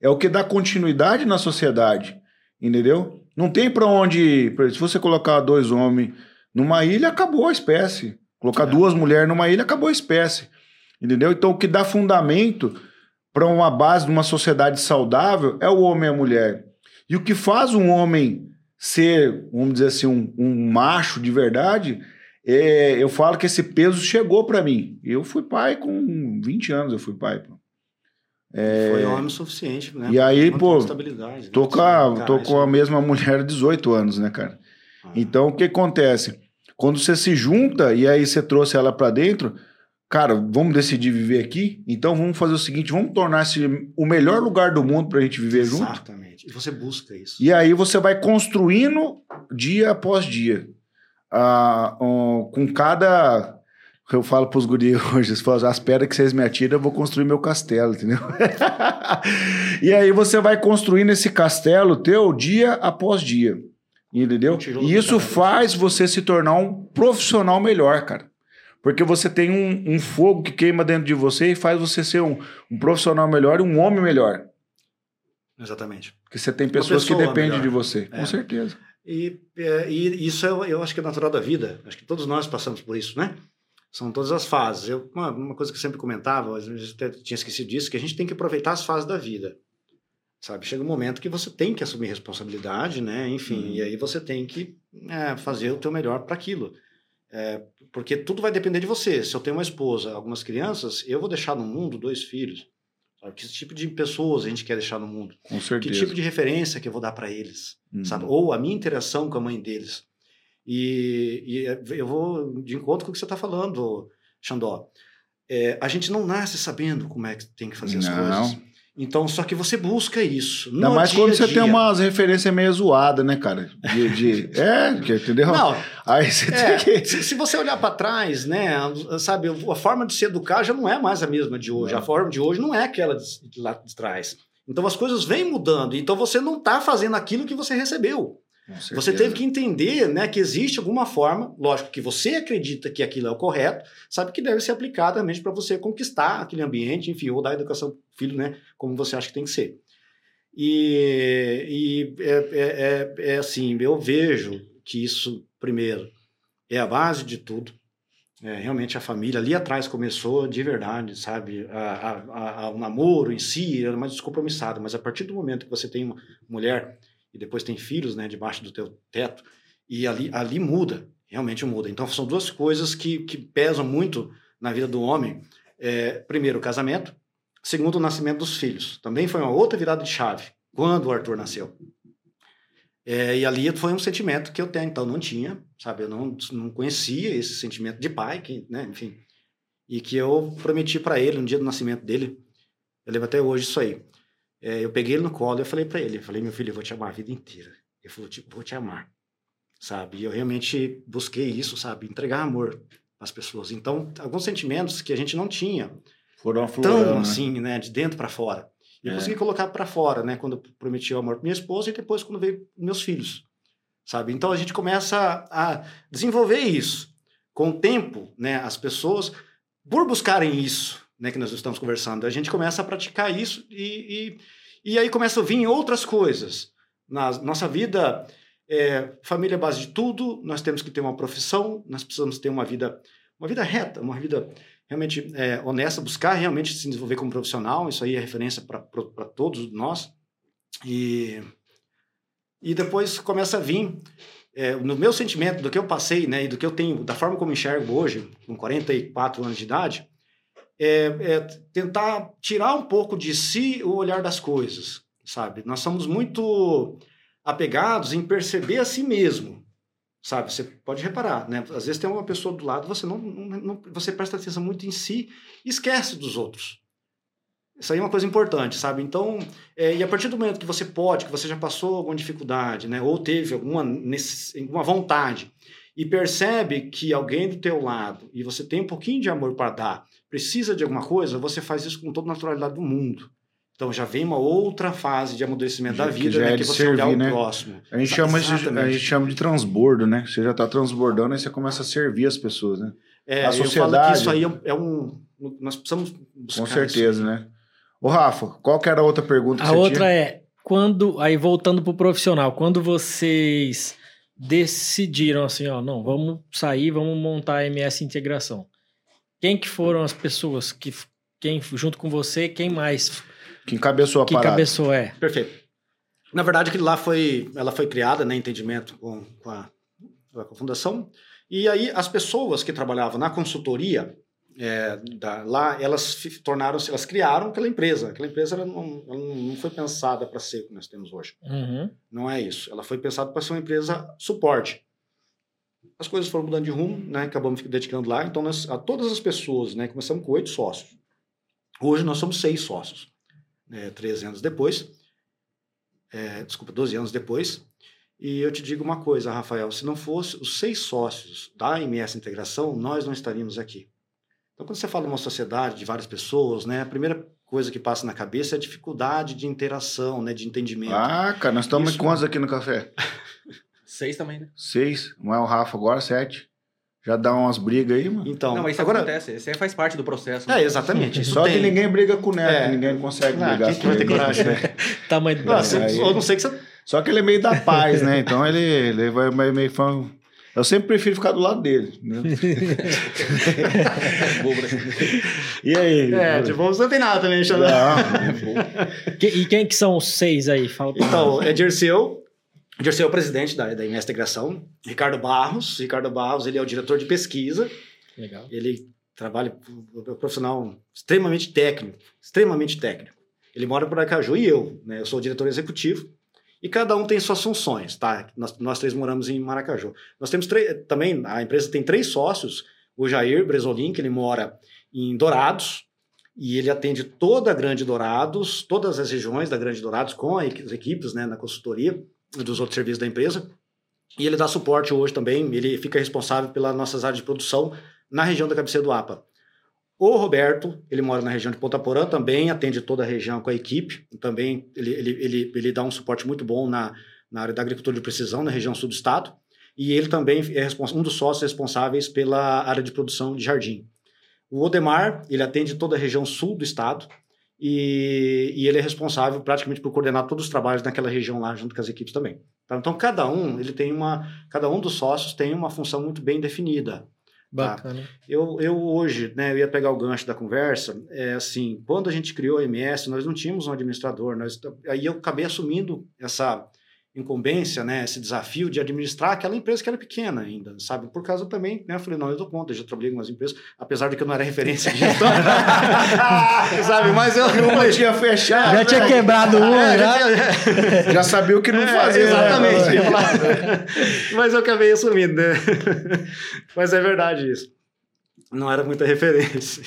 É o que dá continuidade na sociedade. Entendeu? Não tem para onde. Se você colocar dois homens numa ilha, acabou a espécie. Colocar é. duas mulheres numa ilha, acabou a espécie. Entendeu? Então, o que dá fundamento para uma base de uma sociedade saudável é o homem e a mulher. E o que faz um homem ser, vamos dizer assim, um, um macho de verdade, é, eu falo que esse peso chegou para mim. Eu fui pai com 20 anos, eu fui pai. Pô. É... Foi homem suficiente, né? E aí, pô, né? tô, com a, tô com a mesma mulher há 18 anos, né, cara? Ah. Então, o que acontece? Quando você se junta e aí você trouxe ela para dentro, cara, vamos decidir viver aqui? Então vamos fazer o seguinte, vamos tornar esse o melhor lugar do mundo para a gente viver Exatamente. junto. Exatamente. E você busca isso. E aí você vai construindo dia após dia. Ah, um, com cada eu falo para os guris hoje, as pedras que vocês me atiram, eu vou construir meu castelo, entendeu? e aí você vai construindo esse castelo teu dia após dia. Entendeu? E isso faz você se tornar um profissional melhor, cara. Porque você tem um, um, fogo que queima dentro de você e faz você ser um, um profissional melhor e um homem melhor. Exatamente. Porque você tem pessoas que dependem melhor. de você. É. Com certeza. E, é, e isso eu, eu acho que é natural da vida. Acho que todos nós passamos por isso, né? São todas as fases. Eu, uma, uma coisa que eu sempre comentava, às vezes até tinha esquecido disso, que a gente tem que aproveitar as fases da vida sabe? Chega um momento que você tem que assumir responsabilidade, né? Enfim, uhum. e aí você tem que é, fazer o teu melhor para aquilo. É, porque tudo vai depender de você. Se eu tenho uma esposa, algumas crianças, eu vou deixar no mundo dois filhos. Sabe? Que tipo de pessoas a gente quer deixar no mundo? Com certeza. Que tipo de referência que eu vou dar para eles? Uhum. Sabe? Ou a minha interação com a mãe deles. E, e é, eu vou de encontro com o que você está falando, Xandó. É, a gente não nasce sabendo como é que tem que fazer não. as coisas. Então, só que você busca isso. Ainda mais quando você tem umas referências meio zoadas, né, cara? De, de... é, entendeu? Não. Aí você é, tem que... se, se, você olhar para trás, né, sabe, a forma de se educar já não é mais a mesma de hoje. Não. A forma de hoje não é aquela de, de lá de trás. Então as coisas vêm mudando. Então você não está fazendo aquilo que você recebeu. Você teve que entender né, que existe alguma forma, lógico que você acredita que aquilo é o correto, sabe que deve ser aplicado realmente para você conquistar aquele ambiente, enfim, ou dar educação para o filho, né, como você acha que tem que ser. E, e é, é, é, é assim, eu vejo que isso, primeiro, é a base de tudo. É, realmente a família ali atrás começou de verdade, sabe? A, a, a, o namoro em si era mais descompromissado, mas a partir do momento que você tem uma mulher e depois tem filhos, né, debaixo do teu teto, e ali, ali muda, realmente muda. Então são duas coisas que, que pesam muito na vida do homem. É, primeiro, o casamento. Segundo, o nascimento dos filhos. Também foi uma outra virada de chave quando o Arthur nasceu. É, e ali foi um sentimento que eu até então não tinha, sabe? Eu não, não conhecia esse sentimento de pai, que, né? enfim. E que eu prometi para ele no dia do nascimento dele. Eu lembro até hoje isso aí. É, eu peguei ele no colo e eu falei para ele, eu falei, meu filho, eu vou te amar a vida inteira. Ele falou, tipo, vou te amar, sabe? E eu realmente busquei isso, sabe? Entregar amor às pessoas. Então, alguns sentimentos que a gente não tinha. Foram aflorando, tão né? assim, né? De dentro para fora. E eu É. consegui colocar para fora, né? Quando eu prometi o amor para minha esposa e depois quando veio meus filhos, sabe? Então a gente começa a desenvolver isso. Com o tempo, né? As pessoas, por buscarem isso, né? Que nós estamos conversando, a gente começa a praticar isso e, e, e aí começam a vir outras coisas. Na nossa vida, é, família é base de tudo, nós temos que ter uma profissão, nós precisamos ter uma vida, uma vida reta, uma vida realmente é, honesta, buscar realmente se desenvolver como profissional, isso aí é referência para todos nós. E, e depois começa a vir, é, no meu sentimento, do que eu passei, né, e do que eu tenho, da forma como enxergo hoje, com 44 anos de idade, é, é tentar tirar um pouco de si o olhar das coisas, sabe? Nós somos muito apegados em perceber a si mesmo, sabe? Você pode reparar, né? Às vezes tem uma pessoa do lado, você não, não, você presta atenção muito em si e esquece dos outros. Isso aí é uma coisa importante, sabe? Então, é, e a partir do momento que você pode, que você já passou alguma dificuldade, né? Ou teve alguma, alguma vontade e percebe que alguém do teu lado e você tem um pouquinho de amor para dar, precisa de alguma coisa, você faz isso com toda a naturalidade do mundo. Então já vem uma outra fase de amadurecimento da Que vida, já né? é que de você olhar servir, o né? próximo. A gente, chama isso, a gente chama de transbordo, né? Você já está transbordando e você começa a servir as pessoas, né? É, A eu falo sociedade- que isso aí é um- é um. Nós precisamos buscar Com certeza, né? Ô, Rafa, qual que era a outra pergunta que A você outra tinha? é, quando, aí voltando pro profissional, quando vocês decidiram assim, ó, não, vamos sair, vamos montar a MS Integração. Quem que foram as pessoas que, quem, junto com você, quem mais, Que encabeçou a que parada. cabeçou é? Perfeito. Na verdade, aquilo lá foi, ela foi criada, né, entendimento com, com, a, com a fundação. E aí as pessoas que trabalhavam na consultoria é, da- lá, elas tornaram-se, elas criaram aquela empresa. Aquela empresa ela não, ela não foi pensada para ser o que nós temos hoje. Uhum. Não é isso. Ela foi pensada para ser uma empresa suporte. As coisas foram mudando de rumo, né? Acabamos dedicando lá. Então, nós, a todas as pessoas, né? Começamos com oito sócios. Hoje nós somos seis sócios. Né, 13 anos depois. É, desculpa, 12 anos depois. E eu te digo uma coisa, Rafael. Se não fosse os seis sócios da MS Integração, nós não estaríamos aqui. Então, quando você fala de uma sociedade de várias pessoas, né? A primeira coisa que passa na cabeça é a dificuldade de interação, né? De entendimento. Ah, cara, nós estamos Isso. quantos aqui no café? Seis também, né? Seis. Não é o Rafa agora, sete. Já dá umas brigas aí, mano. Então, não, mas isso agora, acontece. Isso aí faz parte do processo. É, exatamente. Só tem. que ninguém briga com o Neto, É. ninguém consegue Ah, brigar com vai ter ele. coragem, né? Tamanho do Brasil. eu não sei que você. Só que ele é meio da paz, né? Então ele, ele vai meio, meio fã. Eu sempre prefiro ficar do lado dele. Né? E aí? É, tipo, você não tem nada também, Xandão. Não, Que- e quem que são os seis aí? Fala pra Então, é Dirceu. Dirceu é o presidente da, da MS Integração. Ricardo Barros. Ricardo Barros, ele é o diretor de pesquisa. Legal. Ele trabalha, é um profissional extremamente técnico. Extremamente técnico. Ele mora por Aracaju e eu, né? Eu sou o diretor executivo. E cada um tem suas funções, tá? Nós, nós três moramos em Maracaju. Nós temos três, também, a empresa tem três sócios. O Jair Bresolim, que ele mora em Dourados, e ele atende toda a Grande Dourados, todas as regiões da Grande Dourados, com as equipes né, na consultoria dos outros serviços da empresa. E ele dá suporte hoje também, ele fica responsável pelas nossas áreas de produção na região da cabeceira do APA. O Roberto, ele mora na região de Ponta Porã, também atende toda a região com a equipe, também ele, ele, ele, ele dá um suporte muito bom na, na área da agricultura de precisão, na região sul do estado, e ele também é um dos sócios responsáveis pela área de produção de jardim. O Odemar, ele atende toda a região sul do estado, e, e ele é responsável praticamente por coordenar todos os trabalhos naquela região lá, junto com as equipes também. Tá? Então, cada um, ele tem uma, cada um dos sócios tem uma função muito bem definida. Tá? Bacana. Tá? Eu, eu hoje, né, eu ia pegar o gancho da conversa, é assim, quando a gente criou a MS, nós não tínhamos um administrador, nós, aí eu acabei assumindo essa incumbência, né, esse desafio de administrar aquela empresa que era pequena ainda, sabe? Por causa também, né, eu falei, não, eu dou conta, eu já trabalhei com umas empresas, apesar de que eu não era referência de gestão, sabe? Mas eu... Uma tinha fechado. Já tinha né? quebrado um, é, já. Já, já sabia o que não é, fazer. Exatamente. Né? Mas eu acabei assumindo, né? Mas é verdade isso. Não era muita referência.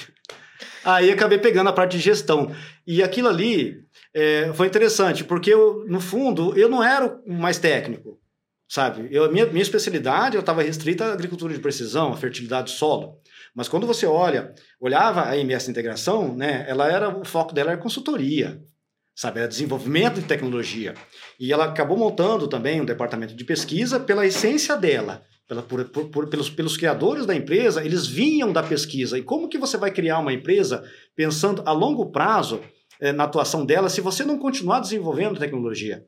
Aí acabei pegando a parte de gestão. E aquilo ali, é, foi interessante, porque eu, no fundo, eu não era o mais técnico, sabe? Eu, minha, minha especialidade, estava restrita à agricultura de precisão, à fertilidade do solo. Mas quando você olha, olhava a MS Integração, né, ela era, o foco dela era consultoria, sabe? Era desenvolvimento de tecnologia. E ela acabou montando também um departamento de pesquisa pela essência dela. Pela, por, por, pelos, pelos criadores da empresa, eles vinham da pesquisa. E como que você vai criar uma empresa pensando a longo prazo na atuação dela se você não continuar desenvolvendo tecnologia.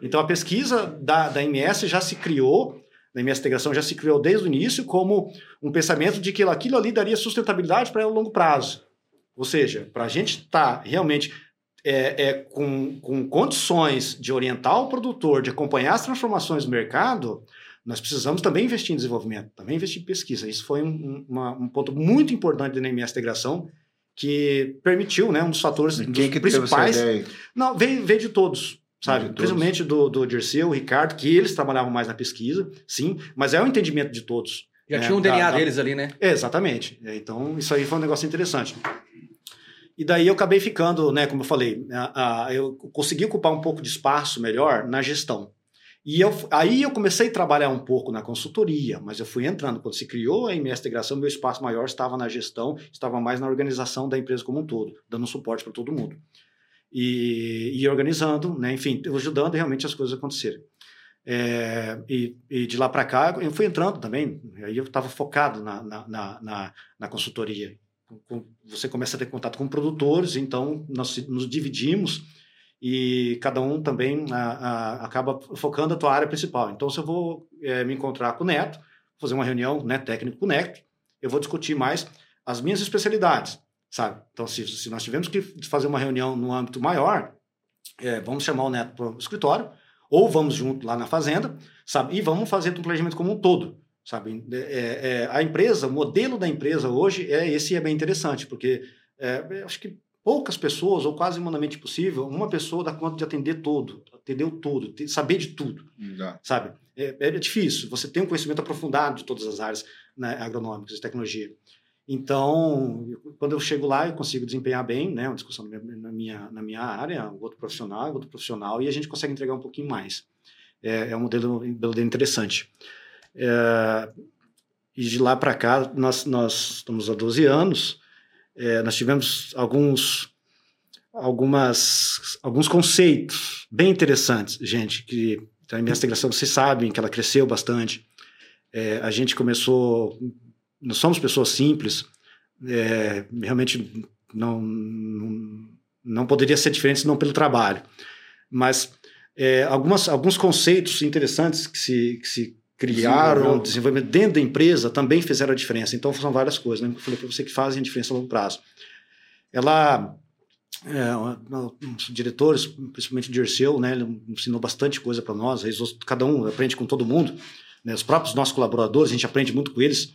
Então, a pesquisa da, da MS já se criou, da MS Integração já se criou desde o início como um pensamento de que aquilo ali daria sustentabilidade para o longo prazo. Ou seja, para a gente estar tá realmente é, é, com, com condições de orientar o produtor, de acompanhar as transformações do mercado, nós precisamos também investir em desenvolvimento, também investir em pesquisa. Isso foi um, uma, um ponto muito importante da MS Integração, que permitiu, né, um dos fatores e quem que principais. Não, veio, veio de todos, sabe? De Principalmente do, do Dirceu, o Ricardo, que eles trabalhavam mais na pesquisa, sim, mas é o entendimento de todos. Já né? tinha um DNA da, deles ali, né? É, exatamente. É, então, isso aí foi um negócio interessante. E daí eu acabei ficando, né, como eu falei, a, a, eu consegui ocupar um pouco de espaço melhor na gestão. E eu, aí eu comecei a trabalhar um pouco na consultoria, mas eu fui entrando. Quando se criou a MS Integração, meu espaço maior estava na gestão, estava mais na organização da empresa como um todo, dando suporte para todo mundo. E, e, organizando, né, enfim, ajudando realmente as coisas acontecerem. É, e, e, de lá para cá, eu fui entrando também, aí eu estava focado na, na, na, na consultoria. Você começa a ter contato com produtores, então nós nos dividimos e cada um também a, a, acaba focando a tua área principal. Então, se eu vou é, me encontrar com o Neto, fazer uma reunião né, técnico com o Neto, eu vou discutir mais as minhas especialidades, sabe? Então, se, se nós tivermos que fazer uma reunião no âmbito maior, é, vamos chamar o Neto para o escritório, ou vamos junto lá na fazenda, sabe? E vamos fazer um planejamento como um todo, sabe? É, a empresa, o modelo da empresa hoje é esse é bem interessante, porque acho que poucas pessoas, ou quase humanamente possível, uma pessoa dá conta de atender todo, atender tudo, saber de tudo, sabe? É, é, difícil, você tem um conhecimento aprofundado de todas as áreas né, agronômicas de tecnologia. Então, quando eu chego lá, eu consigo desempenhar bem, né, uma discussão na minha, na minha área, outro profissional, outro profissional, e a gente consegue entregar um pouquinho mais. É, é um modelo, modelo interessante. É, e de lá para cá, nós, nós estamos há 12 anos, é, nós tivemos alguns, algumas, alguns conceitos bem interessantes, gente, que a minha integração, vocês sabem que ela cresceu bastante. É, a gente começou, nós somos pessoas simples, é, realmente não, não, não poderia ser diferente senão pelo trabalho. Mas é, algumas, alguns conceitos interessantes que se, que se criaram, desenvolvimento dentro da empresa também fizeram a diferença. Então, são várias coisas, né? Eu falei para você que fazem a diferença a longo prazo. Ela, é, os diretores, principalmente o Dirceu, né? Ele ensinou bastante coisa para nós, cada um aprende com todo mundo, né? Os próprios nossos colaboradores, a gente aprende muito com eles.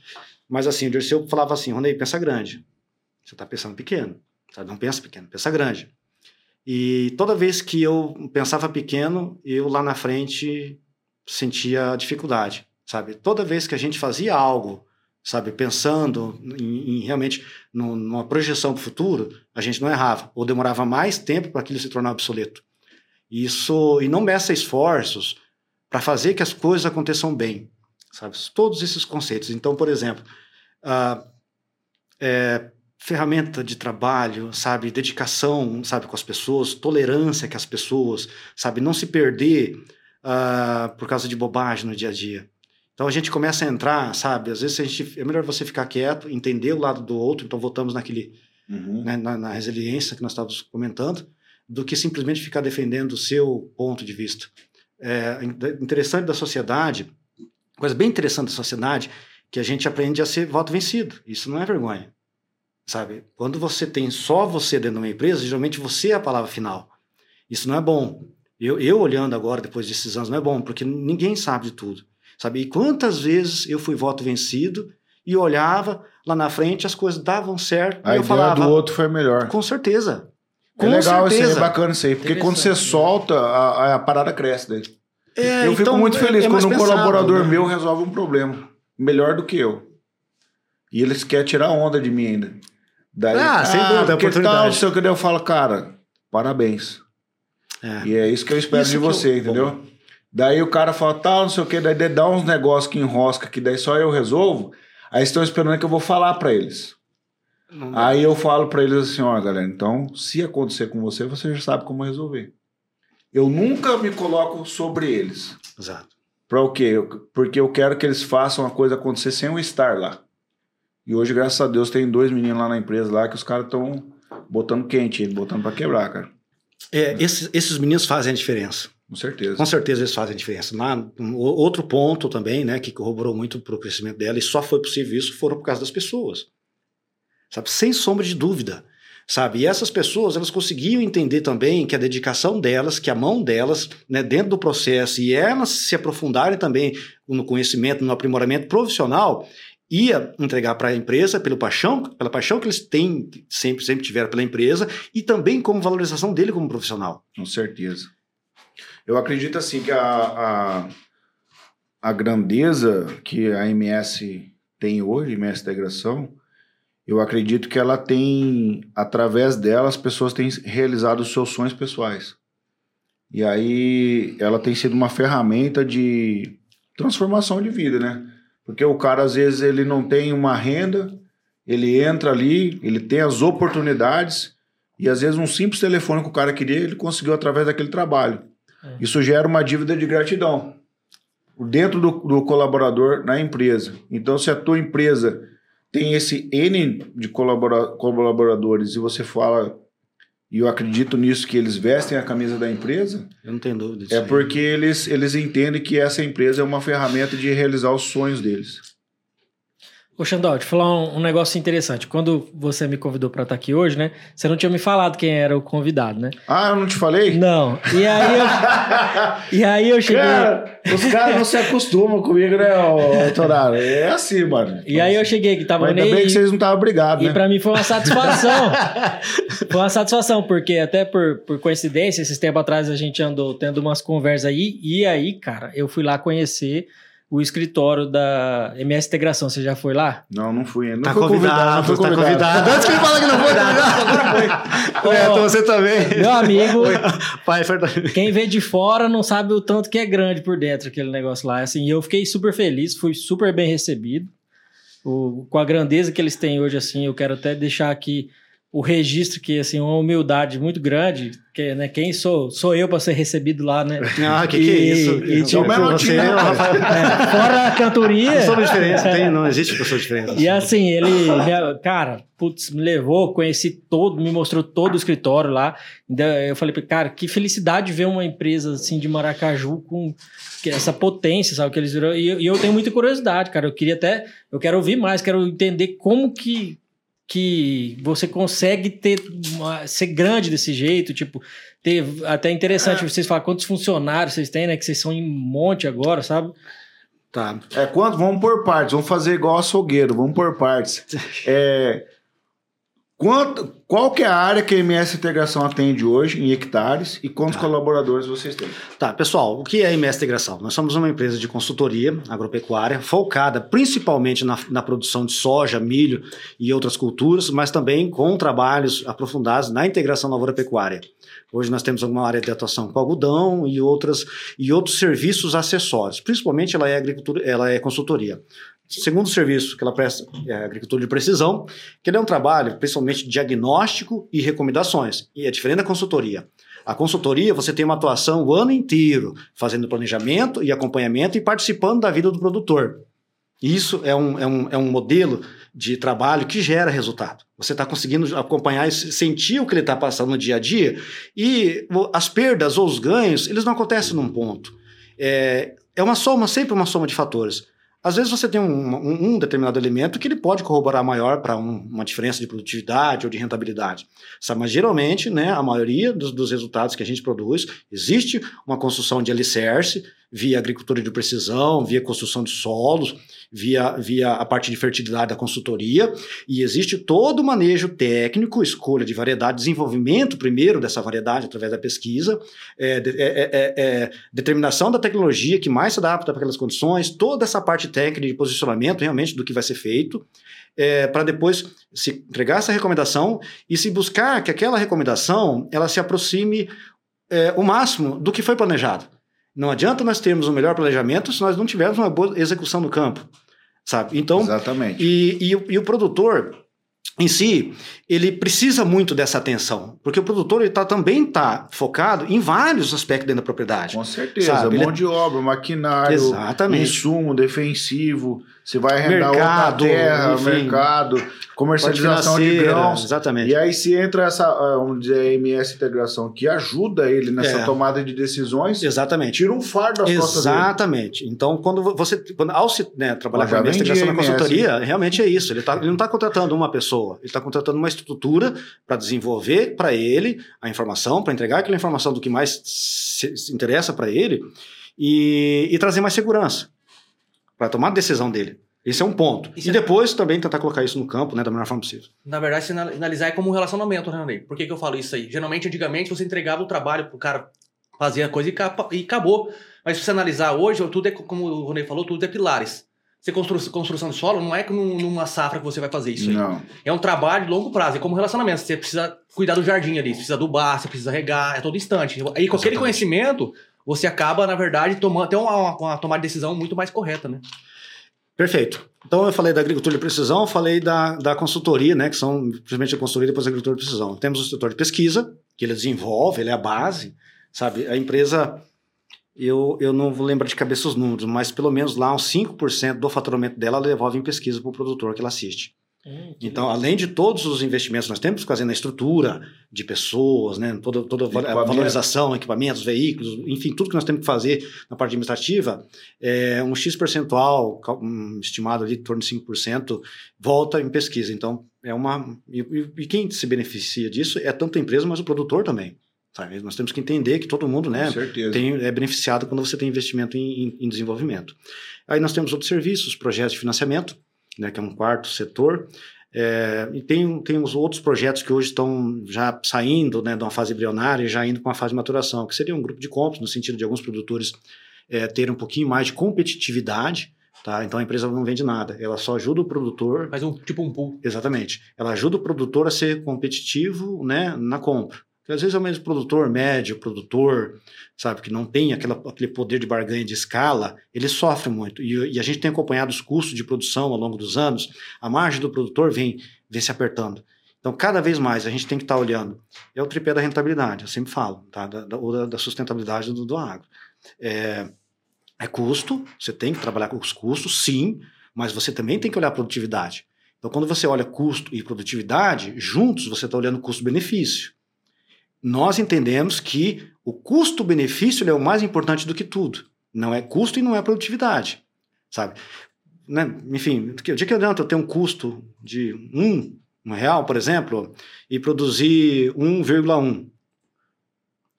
Mas, assim, o Dirceu falava assim, Ronei, pensa grande. Você está pensando pequeno. Sabe? Não pensa pequeno, pensa grande. E toda vez que eu pensava pequeno, eu lá na frente sentia dificuldade, sabe? Toda vez que a gente fazia algo, sabe, pensando em, em realmente numa projeção para o futuro, a gente não errava ou demorava mais tempo para aquilo se tornar obsoleto. Isso e não meça esforços para fazer que as coisas aconteçam bem, sabe? Todos esses conceitos. Então, por exemplo, uh, é, ferramenta de trabalho, sabe, dedicação, sabe, com as pessoas, tolerância com as pessoas, sabe, não se perder uh, por causa de bobagem no dia a dia. Então a gente começa a entrar, sabe? Às vezes a gente, é melhor você ficar quieto, entender o lado do outro. Então voltamos naquele, uhum. né, na, na, resiliência que nós estávamos comentando, do que simplesmente ficar defendendo o seu ponto de vista. É interessante da sociedade, coisa bem interessante da sociedade que a gente aprende a ser voto vencido. Isso não é vergonha. Sabe? Quando você tem só você dentro de uma empresa, geralmente você é a palavra final. Isso não é bom. Eu, eu olhando agora, depois desses anos, não é bom, porque ninguém sabe de tudo. Sabe? E quantas vezes eu fui voto vencido e olhava lá na frente, as coisas davam certo. A e eu ideia falava. do outro foi melhor. Com certeza. É Com legal isso aí, é certeza. bacana isso aí. Porque quando você solta, a, a parada cresce daí. É, eu fico então, muito é- feliz é mais quando um pensado, colaborador né? meu resolve um problema. Melhor do que eu. E eles querem tirar onda de mim ainda. Daí, Ah, sem dúvida, é porque oportunidade. Tal, sei o que daí eu falo, cara, parabéns. É. E é isso que eu espero Isso de que eu- você, entendeu? Daí o cara fala, tal, não sei o que, daí dá uns negócios que enrosca, que daí só eu resolvo. Aí estão esperando que eu vou falar pra eles. Não. Aí eu falo pra eles assim, ó, galera, então, se acontecer com você, você já sabe como resolver. Eu nunca me coloco sobre eles. Exato. Pra o quê? Porque eu quero que eles façam a coisa acontecer sem eu estar lá. E hoje, graças a Deus, tem dois meninos lá na empresa lá que os caras estão botando quente, botando pra quebrar, cara. É, esses, esses meninos fazem a diferença. Com certeza. Com certeza eles fazem a diferença. Lá, um, outro ponto também, né, que corroborou muito para o crescimento dela, e só foi possível isso, foram por causa das pessoas. Sabe? Sem sombra de dúvida. Sabe? E essas pessoas, elas conseguiam entender também que a dedicação delas, que a mão delas, né, dentro do processo, e elas se aprofundarem também no conhecimento, no aprimoramento profissional, ia entregar para a empresa pelo paixão, pela paixão que eles têm, sempre, sempre tiveram pela empresa, e também como valorização dele como profissional. Com certeza. Eu acredito assim que a, a, a grandeza que a MS tem hoje, MS Integração, eu acredito que ela tem, através dela, as pessoas têm realizado os seus sonhos pessoais. E aí ela tem sido uma ferramenta de transformação de vida, né? Porque o cara, às vezes, ele não tem uma renda, ele entra ali, ele tem as oportunidades, e às vezes um simples telefone que o cara queria, ele conseguiu através daquele trabalho. É. Isso gera uma dívida de gratidão dentro do, do colaborador na empresa. Então, se a tua empresa tem esse N de colabora- colaboradores e você fala, e eu acredito nisso, que eles vestem a camisa da empresa, Eu não tenho dúvida disso. é aí. porque eles, eles entendem que essa empresa é uma ferramenta de realizar os sonhos deles. Ô, deixa eu falar um, um negócio interessante. Quando você me convidou pra estar aqui hoje, né? Você não tinha me falado quem era o convidado, né? Ah, eu não te falei? Não. E aí eu, e aí eu cheguei. Cara, os caras não se acostumam comigo, né, Toraro? É assim, mano. E aí eu cheguei que tava Mas ainda nem. bem que vocês não estavam brigados, E né? pra mim foi uma satisfação. foi uma satisfação, porque até por, por coincidência, esses tempos atrás a gente andou tendo umas conversas aí, e aí, cara, eu fui lá conhecer o escritório da MS Integração. Você já foi lá? Não, não fui ainda. Não Tá fui convidado, não fui tá convidado. Antes que ele fala que não foi, agora foi. Então você também. Meu amigo, Pai, quem vê de fora não sabe o tanto que é grande por dentro aquele negócio lá. Assim, eu fiquei super feliz, fui super bem recebido. O- com a grandeza que eles têm hoje, assim, eu quero até deixar aqui o registro que, assim, uma humildade muito grande, que, né, quem sou, sou eu para ser recebido lá, né? Ah, que que é E- isso? e, tipo, Não, mas você-. É, fora a cantoria. Não somos diferentes, tem, não existe pessoa diferente. E assim, ele, cara, putz, me levou, conheci todo, me mostrou todo o escritório lá. Ainda Eu falei, cara, que felicidade ver uma empresa assim de Maracaju com essa potência, sabe, que eles viram. E, e eu tenho muita curiosidade, cara. Eu queria até, eu quero ouvir mais, quero entender como que que você consegue ter uma- ser grande desse jeito, tipo, ter até interessante vocês falar quantos funcionários vocês têm, né, que vocês são em monte agora, sabe? Tá. É quanto? Vamos por partes. Vamos fazer igual açougueiro. Vamos por partes. É, quanto, qual que é a área que a MS Integração atende hoje em hectares e quantos colaboradores vocês têm? Tá, pessoal, o que é a MS Integração? Nós somos uma empresa de consultoria agropecuária focada principalmente na, na produção de soja, milho e outras culturas, mas também com trabalhos aprofundados na integração lavoura-pecuária. Hoje nós temos alguma área de atuação com algodão e, outras, e outros serviços acessórios. Principalmente ela é, agricultura, ela é consultoria. Segundo serviço que ela presta é agricultura de precisão, que ele é um trabalho principalmente diagnóstico e recomendações. E é diferente da consultoria. A consultoria, você tem uma atuação o ano inteiro, fazendo planejamento e acompanhamento e participando da vida do produtor. Isso é um, é um, é um modelo de trabalho que gera resultado. Você está conseguindo acompanhar e sentir o que ele está passando no dia a dia e as perdas ou os ganhos, eles não acontecem num ponto. É, é uma soma, sempre uma soma de fatores. Às vezes você tem um, um, um, determinado elemento que ele pode corroborar maior para um, uma diferença de produtividade ou de rentabilidade. Mas geralmente, né, a maioria dos, dos, resultados que a gente produz, existe uma construção de alicerce via agricultura de precisão, via construção de solos, via, via a parte de fertilidade da consultoria, e existe todo o manejo técnico, escolha de variedade, desenvolvimento primeiro dessa variedade através da pesquisa, é, é, é, é, determinação da tecnologia que mais se adapta para aquelas condições, toda essa parte técnica de posicionamento realmente do que vai ser feito, é, para depois se entregar essa recomendação e se buscar que aquela recomendação ela se aproxime é, o máximo do que foi planejado. Não adianta nós termos um melhor planejamento se nós não tivermos uma boa execução no campo, sabe? Então, Exatamente. E, e, e o produtor em si, ele precisa muito dessa atenção, porque o produtor ele tá, também está focado em vários aspectos dentro da propriedade. Com certeza, sabe? mão de obra, maquinário, Exatamente. insumo defensivo, você vai arrendar mercado, outra terra, enfim, mercado, comercialização de grãos. Exatamente. E aí se entra essa, ah, vamos dizer, a MS integração que ajuda ele nessa é. tomada de decisões. Exatamente. Tira um fardo das costas Exatamente. Então, quando você, quando, ao se né, trabalhar com a MS integração na consultoria, realmente é isso. Ele, tá, ele não está contratando uma pessoa, ele está contratando uma estrutura para desenvolver para ele a informação, para entregar aquela informação do que mais se, se interessa para ele e, e trazer mais segurança para tomar a decisão dele. Esse é um ponto. E, e depois também tentar colocar isso no campo, né, da melhor forma possível. Na verdade, se analisar é como um relacionamento, né, Ney? Por que, que eu falo isso aí? Geralmente, antigamente, você entregava o trabalho pro cara fazer a coisa e, acabou. Mas se você analisar hoje, tudo é, como o Ronei falou, tudo é pilares. Você constru, construção de solo não é numa safra que você vai fazer isso aí. Não. É um trabalho de longo prazo, é como relacionamento. Você precisa cuidar do jardim ali, você precisa adubar, você precisa regar, é todo instante. Aí com aquele conhecimento, você acaba, na verdade, tomando, tem uma, uma tomada de decisão muito mais correta, né? Perfeito. Então eu falei da agricultura de precisão, falei da, da consultoria, né, que são principalmente a consultoria e depois a agricultura de precisão. Temos o setor de pesquisa, que ele desenvolve, ele é a base, sabe? A empresa, eu, eu não vou lembrar de cabeça os números, mas pelo menos lá uns 5% do faturamento dela ela devolve em pesquisa para o produtor que ela assiste. Hum, então, além de todos os investimentos que nós temos que fazer na estrutura de pessoas, né, toda, toda a valorização, equipamentos, veículos, enfim, tudo que nós temos que fazer na parte administrativa, é, um X percentual, um, estimado ali em torno de 5%, volta em pesquisa. Então, é uma. E, e, quem se beneficia disso é tanto a empresa, mas o produtor também. Sabe? Nós temos que entender que todo mundo né, tem, é beneficiado quando você tem investimento em, em, em desenvolvimento. Aí nós temos outros serviços, projetos de financiamento né, que é um quarto setor. É, e tem, tem os outros projetos que hoje estão já saindo né, de uma fase embrionária e já indo com uma fase de maturação, que seria um grupo de compras, no sentido de alguns produtores é, terem um pouquinho mais de competitividade. Tá? Então a empresa não vende nada, ela só ajuda o produtor. Faz um tipo um pool. Exatamente. Ela ajuda o produtor a ser competitivo né, na compra. Porque às vezes é o mesmo produtor médio, produtor, sabe, que não tem aquela, aquele poder de barganha de escala, ele sofre muito. E, e, a gente tem acompanhado os custos de produção ao longo dos anos, a margem do produtor vem, vem se apertando. Então, cada vez mais a gente tem que estar tá olhando. É o tripé da rentabilidade, eu sempre falo, tá? da, da, da sustentabilidade do, do agro. É, é custo, você tem que trabalhar com os custos, sim, mas você também tem que olhar a produtividade. Então, quando você olha custo e produtividade, juntos você está olhando custo-benefício nós entendemos que o custo-benefício é o mais importante do que tudo. Não é custo e não é produtividade, sabe? Né? Enfim, o dia que adianta eu ter um custo de um, um real, por exemplo, e produzir 1,1.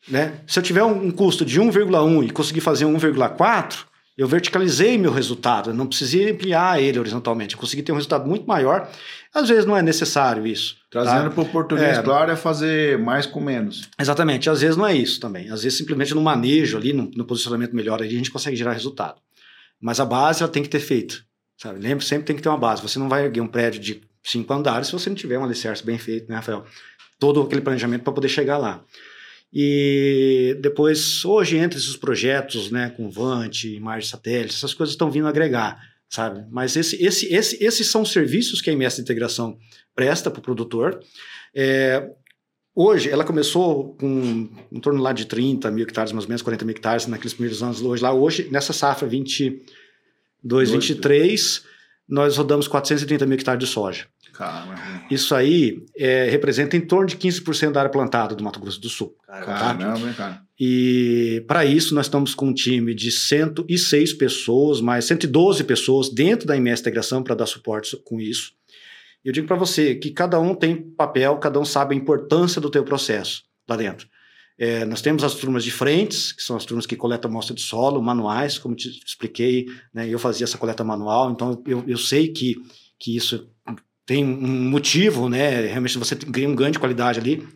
Né? Se eu tiver um custo de 1,1 e conseguir fazer 1,4, eu verticalizei meu resultado, eu não precisei ampliar ele horizontalmente, eu consegui ter um resultado muito maior. Às vezes não é necessário isso. Trazendo tá? para o português, é, claro, é fazer mais com menos. Exatamente, às vezes não é isso também. Às vezes simplesmente no manejo ali, no, no posicionamento melhor ali, a gente consegue gerar resultado. Mas a base ela tem que ter feito. Sabe? Lembre, sempre tem que ter uma base. Você não vai erguer um prédio de cinco andares se você não tiver um alicerce bem feito, né, Rafael? Todo aquele planejamento para poder chegar lá. E depois, hoje, entre esses projetos, né, com Vant, imagem satélite, essas coisas estão vindo agregar, sabe? Mas esse, esse, esse, esses são serviços que a MS de Integração presta para o produtor. É, hoje, ela começou com em torno lá de 30 mil hectares, mais ou menos 40 mil hectares naqueles primeiros anos. Hoje, lá, hoje, nessa safra 22, 23, nós rodamos 430 mil hectares de soja. Caramba. Isso aí é, representa em torno de 15% da área plantada do Mato Grosso do Sul. Caramba, tá? cara. E para isso nós estamos com um time de 106 pessoas, mais 112 pessoas dentro da MS Integração para dar suporte com isso. Eu digo para você que cada um tem papel, cada um sabe a importância do teu processo lá dentro. É, nós temos as turmas de frentes, que são as turmas que coletam amostra de solo, manuais, como te expliquei, né, eu fazia essa coleta manual, então eu, eu sei que, que isso tem um motivo, né, realmente você ganha um ganho de qualidade ali,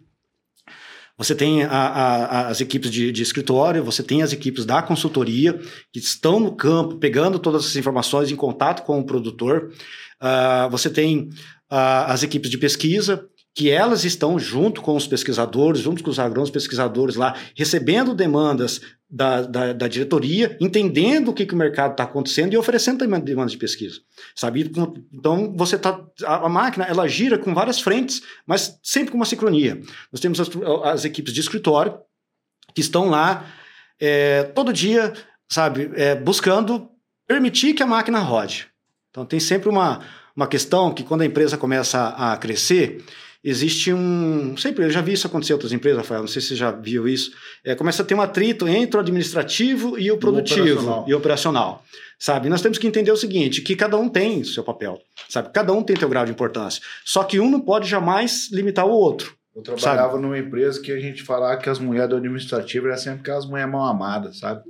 você tem a, a, as equipes de, de, escritório, você tem as equipes da consultoria que estão no campo, pegando todas essas informações em contato com o produtor. Uh, você tem uh, as equipes de pesquisa, que elas estão junto com os pesquisadores, junto com os agrônomos pesquisadores lá, recebendo demandas da, da, da, diretoria, entendendo o que, que o mercado está acontecendo e oferecendo também demandas de pesquisa, sabe? Então, você tá, a, a, máquina, ela gira com várias frentes, mas sempre com uma sincronia. Nós temos as, as equipes de escritório que estão lá é, todo dia, sabe, é, buscando permitir que a máquina rode. Então, tem sempre uma, uma questão que quando a empresa começa a, a crescer, existe um. Sempre, eu já vi isso acontecer em outras empresas, Rafael, não sei se você já viu isso. É, começa a ter um atrito entre o administrativo e o produtivo o operacional. e o operacional. Sabe? Nós temos que entender o seguinte: que cada um tem seu papel. Sabe? Cada um tem seu grau de importância. Só que um não pode jamais limitar o outro. Eu trabalhava sabe? numa empresa que a gente falava que as mulheres do administrativo eram sempre aquelas mulheres mal amadas, sabe?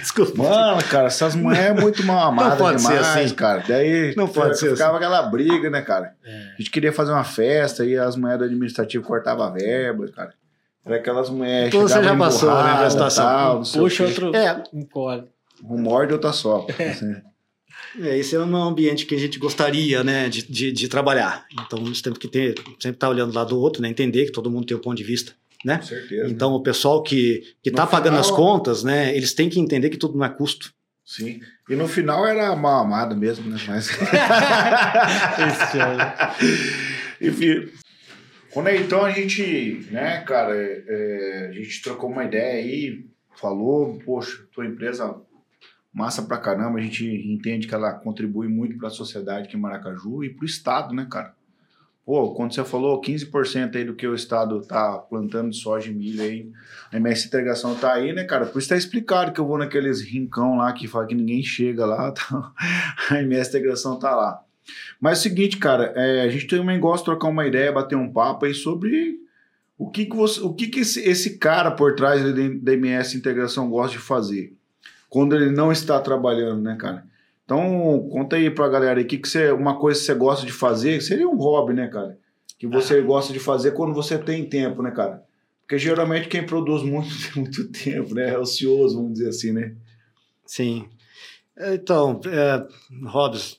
Desculpa. Mano, cara, essas mulheres é muito mal amadas não pode demais, ser assim. cara. Daí não pode ser ficava assim. aquela briga, né, cara? É. A gente queria fazer uma festa e as mulheres do administrativo cortavam a verba, cara. Era aquelas mulheres. Então você já passou, né, a situação. Tal, Puxa outro. É. Encolhe. Um morde, outra só. É. Assim. É, esse é um ambiente que a gente gostaria, né, de, de, de trabalhar. Então, nós temos que ter, sempre estar tá olhando lá do outro, né, entender que todo mundo tem um ponto de vista né? Com certeza. Então, o pessoal que está pagando as contas, né, eles têm que entender que tudo não é custo. Sim. E no final era mal amado mesmo, né? Mas... Enfim. Quando é, então a gente, né, cara, é, é, a gente trocou uma ideia aí, falou, poxa, tua empresa massa pra caramba, a gente entende que ela contribui muito para a sociedade aqui em Maracaju e para o estado, né, cara? Pô, quando você falou 15% aí do que o Estado tá plantando de soja e milho aí, a MS Integração tá aí, né, cara? Por isso tá explicado que eu vou naqueles rincão lá que fala que ninguém chega lá, tá? a MS Integração tá lá. Mas é o seguinte, cara, é, a gente também gosta de trocar uma ideia, bater um papo aí sobre o que, que, você, o que, que esse, esse cara por trás da MS Integração gosta de fazer quando ele não está trabalhando, né, cara? Então, conta aí pra galera aí, que, que você, uma coisa que você gosta de fazer, seria um hobby, né, cara? Que você ah. gosta de fazer quando você tem tempo, né, cara? Porque geralmente quem produz muito tem muito tempo, né? É ocioso, vamos dizer assim, né? Sim. Então, é, hobbies.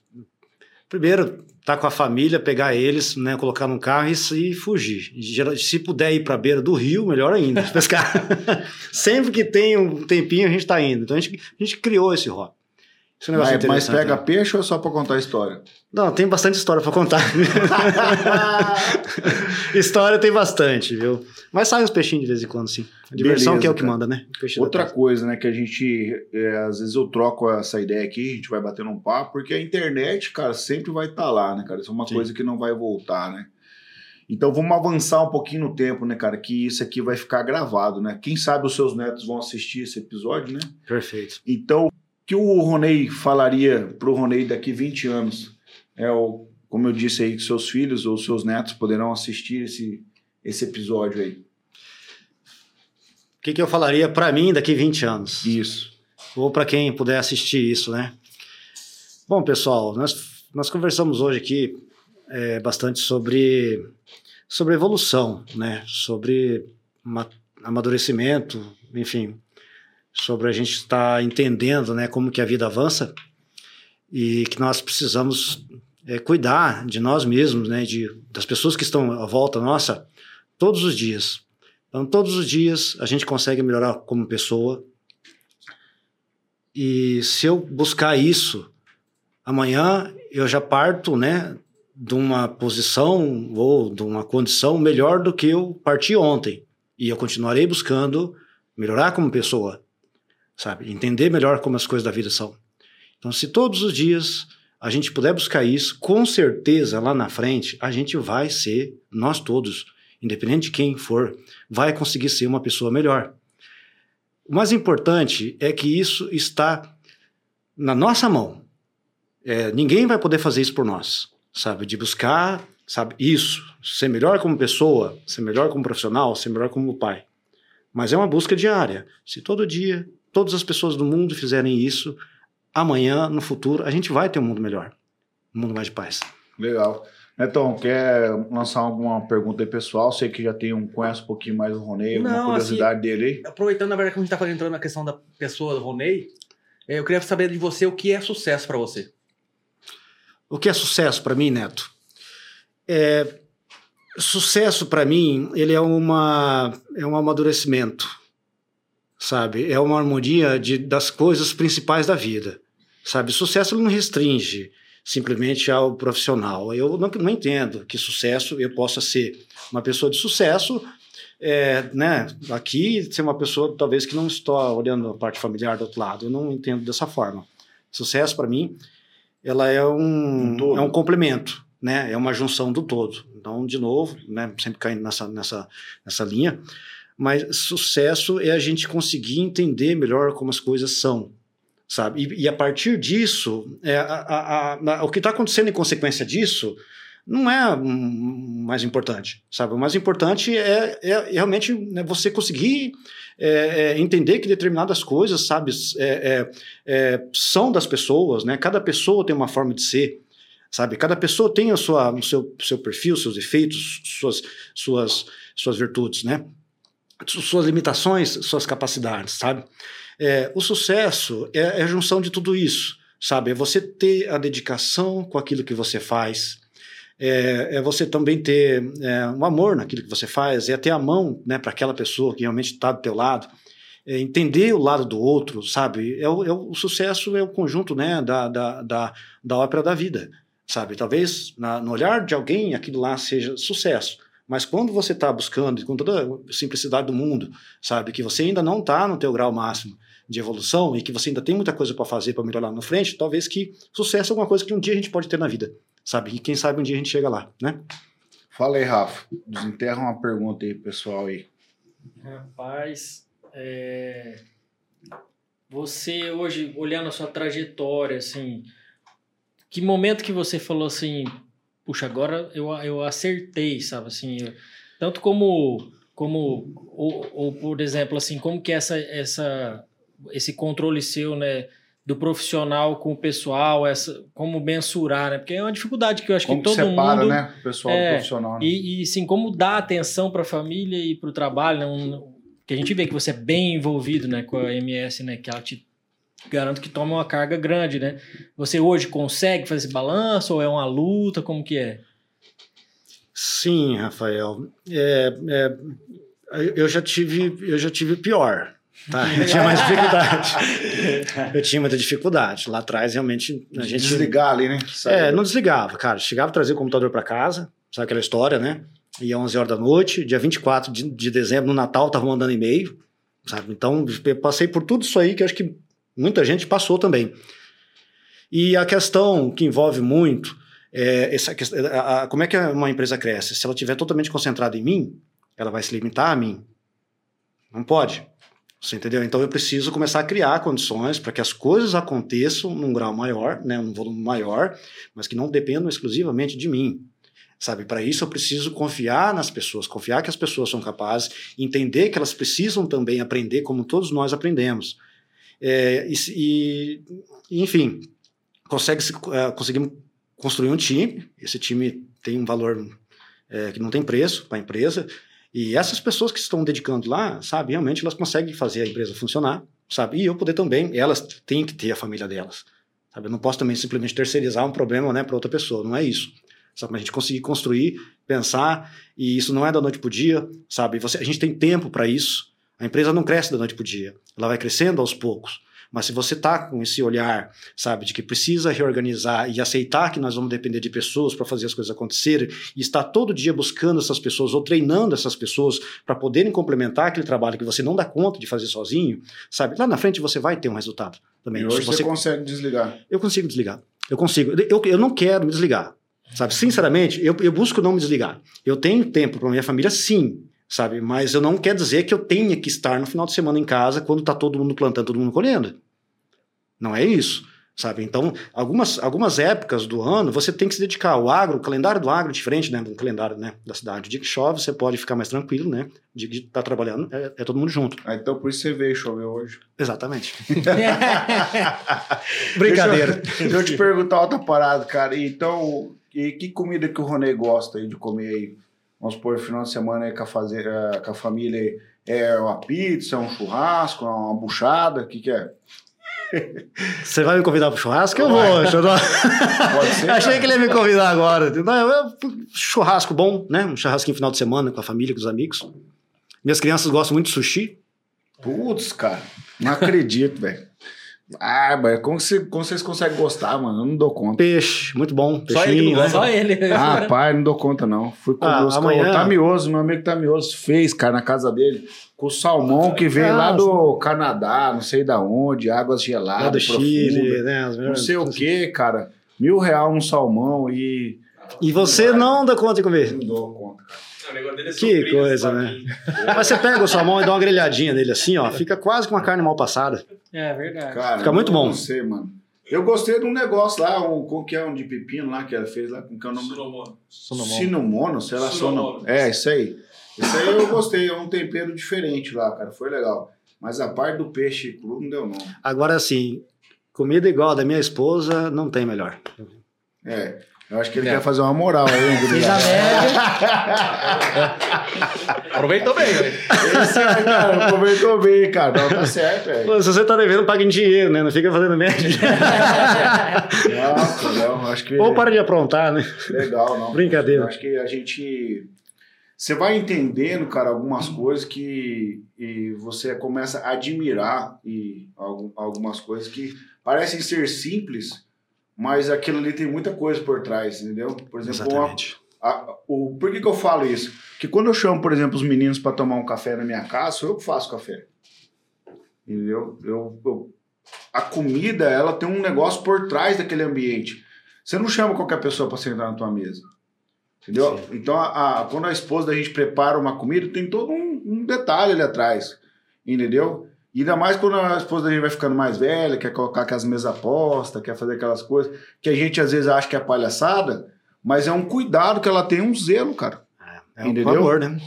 Primeiro, tá com a família, pegar eles, né, colocar num carro e, e fugir. Se puder ir para a beira do rio, melhor ainda, pescar. Sempre que tem um tempinho, a gente está indo. Então a gente, a gente criou esse hobby. Esse é mas, mas pega né? peixe ou é só para contar história? Não, tem bastante história para contar. história tem bastante, viu? Mas sai os peixinhos de vez em quando, sim. A diversão Beleza, que é o que cara. manda, né? Outra coisa, né, que a gente, é, às vezes eu troco essa ideia aqui, a gente vai batendo um papo, porque a internet, cara, sempre vai estar tá lá, né, cara? Isso é uma sim. coisa que não vai voltar, né? Então vamos avançar um pouquinho no tempo, né, cara? Que isso aqui vai ficar gravado, né? Quem sabe os seus netos vão assistir esse episódio, né? Perfeito. Então, que o Ronei falaria para o Ronei daqui 20 anos? É o, como eu disse aí, que seus filhos ou seus netos poderão assistir esse, esse episódio aí. O que, que eu falaria para mim daqui 20 anos? Isso. Ou para quem puder assistir isso, né? Bom, pessoal, nós, nós conversamos hoje aqui é, bastante sobre, sobre evolução, né? Sobre amadurecimento, enfim, sobre a gente estar tá entendendo né, como que a vida avança e que nós precisamos é, cuidar de nós mesmos, né, de, das pessoas que estão à volta nossa, todos os dias. Então, todos os dias a gente consegue melhorar como pessoa. E se eu buscar isso, amanhã eu já parto, né, de uma posição ou de uma condição melhor do que eu parti ontem. E eu continuarei buscando melhorar como pessoa sabe? Entender melhor como as coisas da vida são. Então, se todos os dias a gente puder buscar isso, com certeza lá na frente a gente vai ser, nós todos, independente de quem for, vai conseguir ser uma pessoa melhor. O mais importante é que isso está na nossa mão. É, ninguém vai poder fazer isso por nós, sabe? De buscar, sabe? Isso, ser melhor como pessoa, ser melhor como profissional, ser melhor como pai. Mas é uma busca diária. Se todo dia todas as pessoas do mundo fizerem isso, amanhã, no futuro, a gente vai ter um mundo melhor, um mundo mais de paz. Legal. Netão, quer lançar alguma pergunta aí pessoal? Sei que já tem um, conhece um pouquinho mais do Ronei, alguma Não, curiosidade assim, dele aí? Aproveitando, na verdade, que a gente está entrando na questão da pessoa do Ronei, é, eu queria saber de você o que é sucesso para você. O que é sucesso para mim, Neto? É, sucesso para mim, ele é uma é um amadurecimento, sabe? É uma harmonia de, das coisas principais da vida, sabe? Sucesso não restringe simplesmente ao profissional. Eu não, não entendo que sucesso eu possa ser uma pessoa de sucesso, é, né, aqui ser uma pessoa talvez que não está olhando a parte familiar do outro lado. Eu não entendo dessa forma. Sucesso para mim, ela é um, um é um complemento, né? É uma junção do todo. Então, de novo, né, sempre caindo nessa nessa nessa linha, mas sucesso é a gente conseguir entender melhor como as coisas são, sabe? E, e a partir disso, é, a, a, a, o que está acontecendo em consequência disso não é mais importante, sabe? O mais importante é, é realmente né, você conseguir é, é, entender que determinadas coisas, sabe, é, é, são das pessoas, né? Cada pessoa tem uma forma de ser, sabe? Cada pessoa tem a sua, o seu, seu perfil, seus defeitos, suas, suas, suas virtudes, né? Suas limitações, suas capacidades, sabe? É, o sucesso é, é, a junção de tudo isso, sabe? É você ter a dedicação com aquilo que você faz, é, é você também ter é, um amor naquilo que você faz, é ter a mão né, para aquela pessoa que realmente está do teu lado, é entender o lado do outro, sabe? É o, é o, sucesso é o conjunto né, da, da, da, da ópera da vida, sabe? Talvez na, no olhar de alguém aquilo lá seja sucesso, mas quando você está buscando, com toda a simplicidade do mundo, sabe, que você ainda não está no teu grau máximo de evolução e que você ainda tem muita coisa para fazer para melhorar na frente, talvez que sucesso é alguma coisa que um dia a gente pode ter na vida, sabe? E quem sabe um dia a gente chega lá, né? Fala aí, Rafa. Desenterra uma pergunta aí, pessoal aí. Rapaz, é... você hoje, olhando a sua trajetória, assim, que momento que você falou assim, puxa, agora eu, eu acertei, sabe? Assim, eu, tanto como, como ou, ou, por exemplo, assim, como que essa, essa, esse controle seu, né? Do profissional com o pessoal, essa, como mensurar, né? Porque é uma dificuldade que eu acho como que todo separa, mundo. né? O pessoal é, do profissional. Né? E, e, sim, como dar atenção para a família e para o trabalho, né? Um, que a gente vê que você é bem envolvido né, com a MS, né? Que ela te garanto que toma uma carga grande, né? Você hoje consegue fazer esse balanço ou é uma luta? Como que é? Sim, Rafael. É, é, eu já tive, eu já tive pior. Tá, eu tinha mais dificuldade. eu tinha muita dificuldade. Lá atrás, realmente, a gente. Desligar ali, né? É, não desligava, cara. Chegava a trazer o computador para casa, sabe aquela história, né? Ia 11 horas da noite, dia 24 de, de dezembro, no Natal, tava mandando e-mail, sabe? Então, eu passei por tudo isso aí que eu acho que Muita gente passou também. E a questão que envolve muito é essa, a, a, como é que uma empresa cresce? Se ela estiver totalmente concentrada em mim, ela vai se limitar a mim. Não pode. Você entendeu? Então eu preciso começar a criar condições para que as coisas aconteçam num grau maior, né, num volume maior, mas que não dependam exclusivamente de mim. Sabe, para isso eu preciso confiar nas pessoas, confiar que as pessoas são capazes, entender que elas precisam também aprender como todos nós aprendemos. É, e, e, enfim, consegue é, conseguimos construir um time. Esse time tem um valor é, que não tem preço para a empresa. E essas pessoas que estão dedicando lá, sabe, realmente elas conseguem fazer a empresa funcionar, sabe? E eu poder também, elas têm que ter a família delas. Sabe? Eu não posso também simplesmente terceirizar um problema né, para outra pessoa, não é isso. Sabe? A gente conseguir construir, pensar, e isso não é da noite para o dia, sabe? Você, a gente tem tempo para isso, a empresa não cresce da noite para o dia, ela vai crescendo aos poucos. Mas se você está com esse olhar, sabe, de que precisa reorganizar e aceitar que nós vamos depender de pessoas para fazer as coisas acontecerem, e está todo dia buscando essas pessoas ou treinando essas pessoas para poderem complementar aquele trabalho que você não dá conta de fazer sozinho, sabe, lá na frente você vai ter um resultado também. E hoje você, você consegue desligar? Eu consigo desligar. Eu consigo. Eu, eu não quero me desligar. Sabe, sinceramente, eu, eu busco não me desligar. Eu tenho tempo para minha família, sim, sabe? Mas eu não quer dizer que eu tenha que estar no final de semana em casa quando tá todo mundo plantando, todo mundo colhendo. Não é isso sabe? Então, algumas, algumas épocas do ano você tem que se dedicar ao agro, o calendário do agro é diferente, né, do calendário né, da cidade. De que chove, você pode ficar mais tranquilo, né? De que tá trabalhando, é, é todo mundo junto. Ah, então por isso você veio chover hoje. Exatamente. Brincadeira. Deixa eu, deixa eu te perguntar outra parada, cara. Então, e que comida que o Ronei gosta aí de comer aí? Vamos supor, final de semana aí com a, fazer, eh, com a família. É uma pizza, um churrasco, uma buchada, o que que é? Você vai me convidar pro churrasco? Eu vou. Pode ser, Achei que ele ia me convidar agora. Não, eu, churrasco bom, né? Um churrasquinho final de semana com a família, com os amigos. Minhas crianças gostam muito de sushi. Putz, cara, não acredito, velho. Ah, mas como, como vocês conseguem gostar, mano? Eu não dou conta. Peixe, muito bom. Peixinho, só ele, né? Só ele. Ah, pai, não dou conta, não. Fui com ah, amanhã... o Tamioso, meu amigo Tamioso, fez, cara, na casa dele. Com o salmão que veio ah, lá do Canadá, não sei da onde, águas geladas. Lá do Chile, né? Não sei o que, cara. Mil real um salmão e. E você não dá conta de comer? Não dou conta, cara. É que coisa, né? Mas você pega o salmão e dá uma grelhadinha nele assim, ó, fica quase com uma carne mal passada. É verdade. Cara, fica muito bom. Sei, mano. Eu gostei de um negócio lá, um, que é um de pepino lá que ela fez lá, com que é o nome? Sinomono. Sinomono, sei lá, Sinomono. É, isso aí. Isso aí eu gostei, é um tempero diferente lá, cara, foi legal. Mas a parte do peixe cru não deu não. Agora, assim, comida igual a da minha esposa, não tem melhor. É. Eu acho que ele é. quer fazer uma moral aí, Fez a média. Aproveitou bem, velho. Esse, cara, aproveitou bem, cara. Não, tá certo, velho. Se você tá devendo, paga em dinheiro, né? Não fica fazendo média. não, não, acho que... Ou para de aprontar, né? Legal, não. Brincadeira. Eu acho que a gente... Você vai entendendo, cara, algumas coisas que e você começa a admirar e algumas coisas que parecem ser simples, mas aquilo ali tem muita coisa por trás, entendeu? Por exemplo, Exatamente. A, a, o, por que, que eu falo isso? Que quando eu chamo, por exemplo, os meninos para tomar um café na minha casa, sou eu que faço café. Entendeu? Eu, eu, a comida, ela tem um negócio por trás daquele ambiente. Você não chama qualquer pessoa para sentar na tua mesa. Entendeu? Sim. Então, a, a, quando a esposa da gente prepara uma comida, tem todo um, um detalhe ali atrás. Entendeu? E ainda mais quando a esposa da gente vai ficando mais velha, quer colocar aquelas mesas postas, quer fazer aquelas coisas que a gente às vezes acha que é palhaçada, mas é um cuidado que ela tem, um zelo, cara. É, é um favor, né?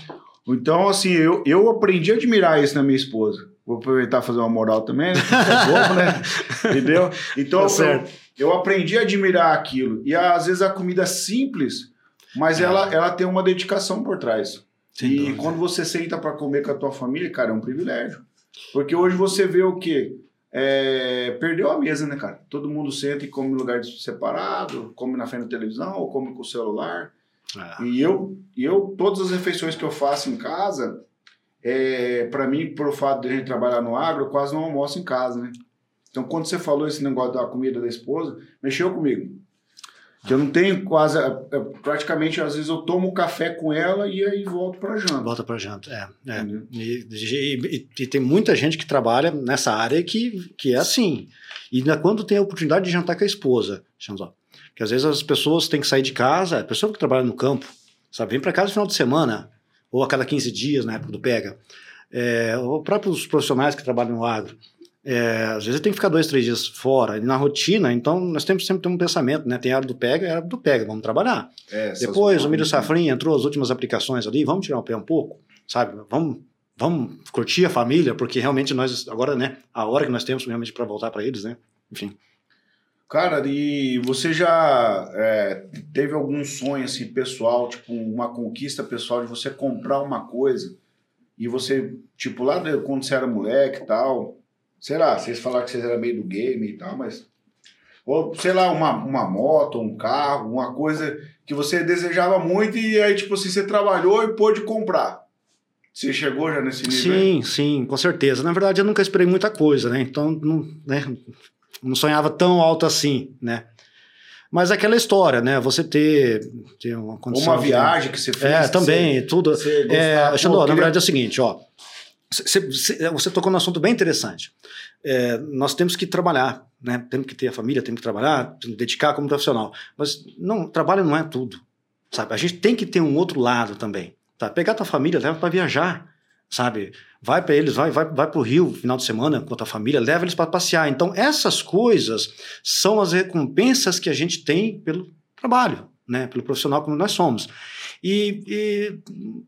Então, assim, eu, eu aprendi a admirar isso na minha esposa. Vou aproveitar e fazer uma moral também, né? É né? Entendeu? Então, tá eu, eu aprendi a admirar aquilo. E às vezes a comida é simples, mas é. ela, ela tem uma dedicação por trás. Sem e dúvida. quando você senta para comer com a tua família, cara, é um privilégio. Porque hoje você vê o quê? É, perdeu a mesa, né, cara? Todo mundo senta e come em lugar separado, come na frente da televisão ou come com o celular. É. E eu, eu, todas as refeições que eu faço em casa, é, para mim, por fato de a gente trabalhar no agro, eu quase não almoço em casa, né? Então, quando você falou esse negócio da comida da esposa, mexeu comigo. Que eu não tenho quase. É, é, praticamente, às vezes, eu tomo café com ela e aí volto para janta. Volta para janta, é. é. E, e, e, tem muita gente que trabalha nessa área que, que é assim. E quando tem a oportunidade de jantar com a esposa, só, que às vezes as pessoas têm que sair de casa, a pessoa que trabalha no campo, sabe, vem para casa no final de semana, ou a cada 15 dias, na época do pega. É, os próprios profissionais que trabalham no agro é, às vezes tem que ficar dois, três dias fora, na rotina, então nós temos sempre ter um pensamento, né? Tem a área do pega, a área do pega, vamos trabalhar. É, Depois o milho safrinha entrou as últimas aplicações ali, vamos tirar o pé um pouco, sabe? Vamos, vamos curtir a família, porque realmente nós, agora, né? A hora que nós temos realmente para voltar para eles, né? Enfim. Cara, e você já é, teve algum sonho assim pessoal, tipo uma conquista pessoal de você comprar uma coisa e você, tipo, lá quando você era moleque e tal, sei lá, vocês falaram que vocês eram meio do game e tal, mas. Ou, sei lá, uma, uma moto, um carro, uma coisa que você desejava muito e aí, tipo assim, você trabalhou e pôde comprar. Você chegou já nesse nível? Sim, sim, com certeza. Na verdade, eu nunca esperei muita coisa, né? Então, não, né? não sonhava tão alto assim, né? Mas aquela história, né? Você ter, ter uma condição. Uma viagem de... que você fez. É, também, você, tudo. Você é, Xandó, na verdade é o seguinte, ó. Você tocou num assunto bem interessante. É, nós temos que trabalhar, né? Temos que ter a família, temos que trabalhar, temos que dedicar como profissional. Mas não, trabalho não é tudo, sabe? A gente tem que ter um outro lado também. Tá? Pegar tua família, leva para viajar, sabe? Vai para eles, vai, vai, vai para o Rio final de semana com a tua família, leva eles para passear. Então essas coisas são as recompensas que a gente tem pelo trabalho, né? Pelo profissional como nós somos. E, e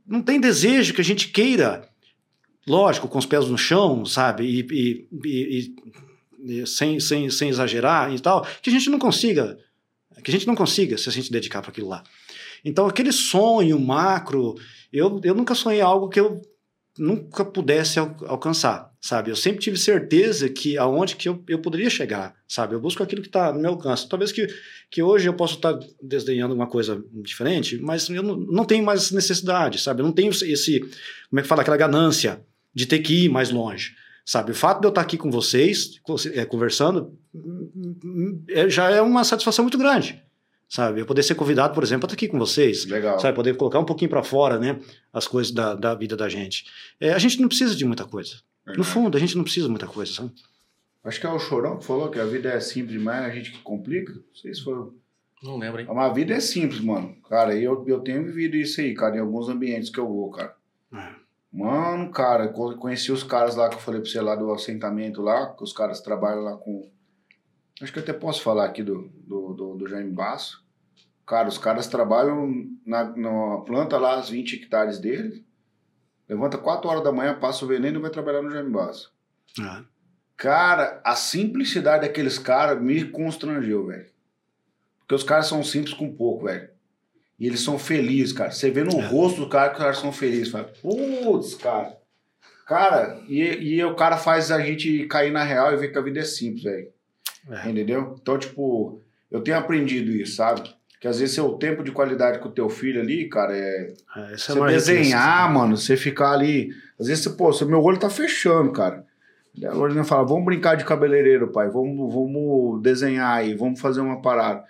não tem desejo que a gente queira lógico, com os pés no chão, sabe? E, e, e, e, sem, sem, sem exagerar e tal, que a gente não consiga, que a gente não consiga se a gente dedicar para aquilo lá. Então, aquele sonho macro, eu, eu nunca sonhei algo que eu nunca pudesse al alcançar, sabe? Eu sempre tive certeza que aonde que eu, eu poderia chegar, sabe? Eu busco aquilo que está no meu alcance. Talvez que, que hoje eu possa estar desdenhando uma coisa diferente, mas eu não, não tenho mais necessidade, sabe? Eu não tenho esse, como é que fala, aquela ganância de ter que ir mais longe. Sabe, o fato de eu estar aqui com vocês, é, conversando, é, já é uma satisfação muito grande. Sabe, eu poder ser convidado, por exemplo, para estar aqui com vocês. Legal. Sabe, poder colocar um pouquinho para fora, né, as coisas da, da vida da gente. É, a gente não precisa de muita coisa. No fundo, a gente não precisa de muita coisa, sabe? Acho que é o Chorão que falou que a vida é simples demais, a gente que complica. Não sei se foi. Não lembro, hein? Mas a vida é simples, mano. Cara, eu, eu tenho vivido isso aí, cara, em alguns ambientes que eu vou, cara. É. Mano, cara, conheci os caras lá que eu falei pra você lá do assentamento lá, que os caras trabalham lá com. Acho que eu até posso falar aqui do, do, do, do Jaime Basso. Cara, os caras trabalham na, na planta lá, as 20 hectares dele. Levanta 4 horas da manhã, passa o veneno e vai trabalhar no Jaime Basso. Ah. Cara, a simplicidade daqueles caras me constrangeu, velho. Porque os caras são simples com pouco, velho. E eles são felizes, cara. Você vê no é. rosto do cara que os caras são felizes. Fala, putz, cara. Cara, e, e o cara faz a gente cair na real e ver que a vida é simples, velho. É. Entendeu? Então, tipo, eu tenho aprendido isso, sabe? Que às vezes seu tempo de qualidade com o teu filho ali, cara, é. é você é desenhar, mano, você ficar ali. Às vezes, você, pô, meu olho tá fechando, cara. A Lorena fala, vamos brincar de cabeleireiro, pai. Vamos, vamos desenhar aí, vamos fazer uma parada.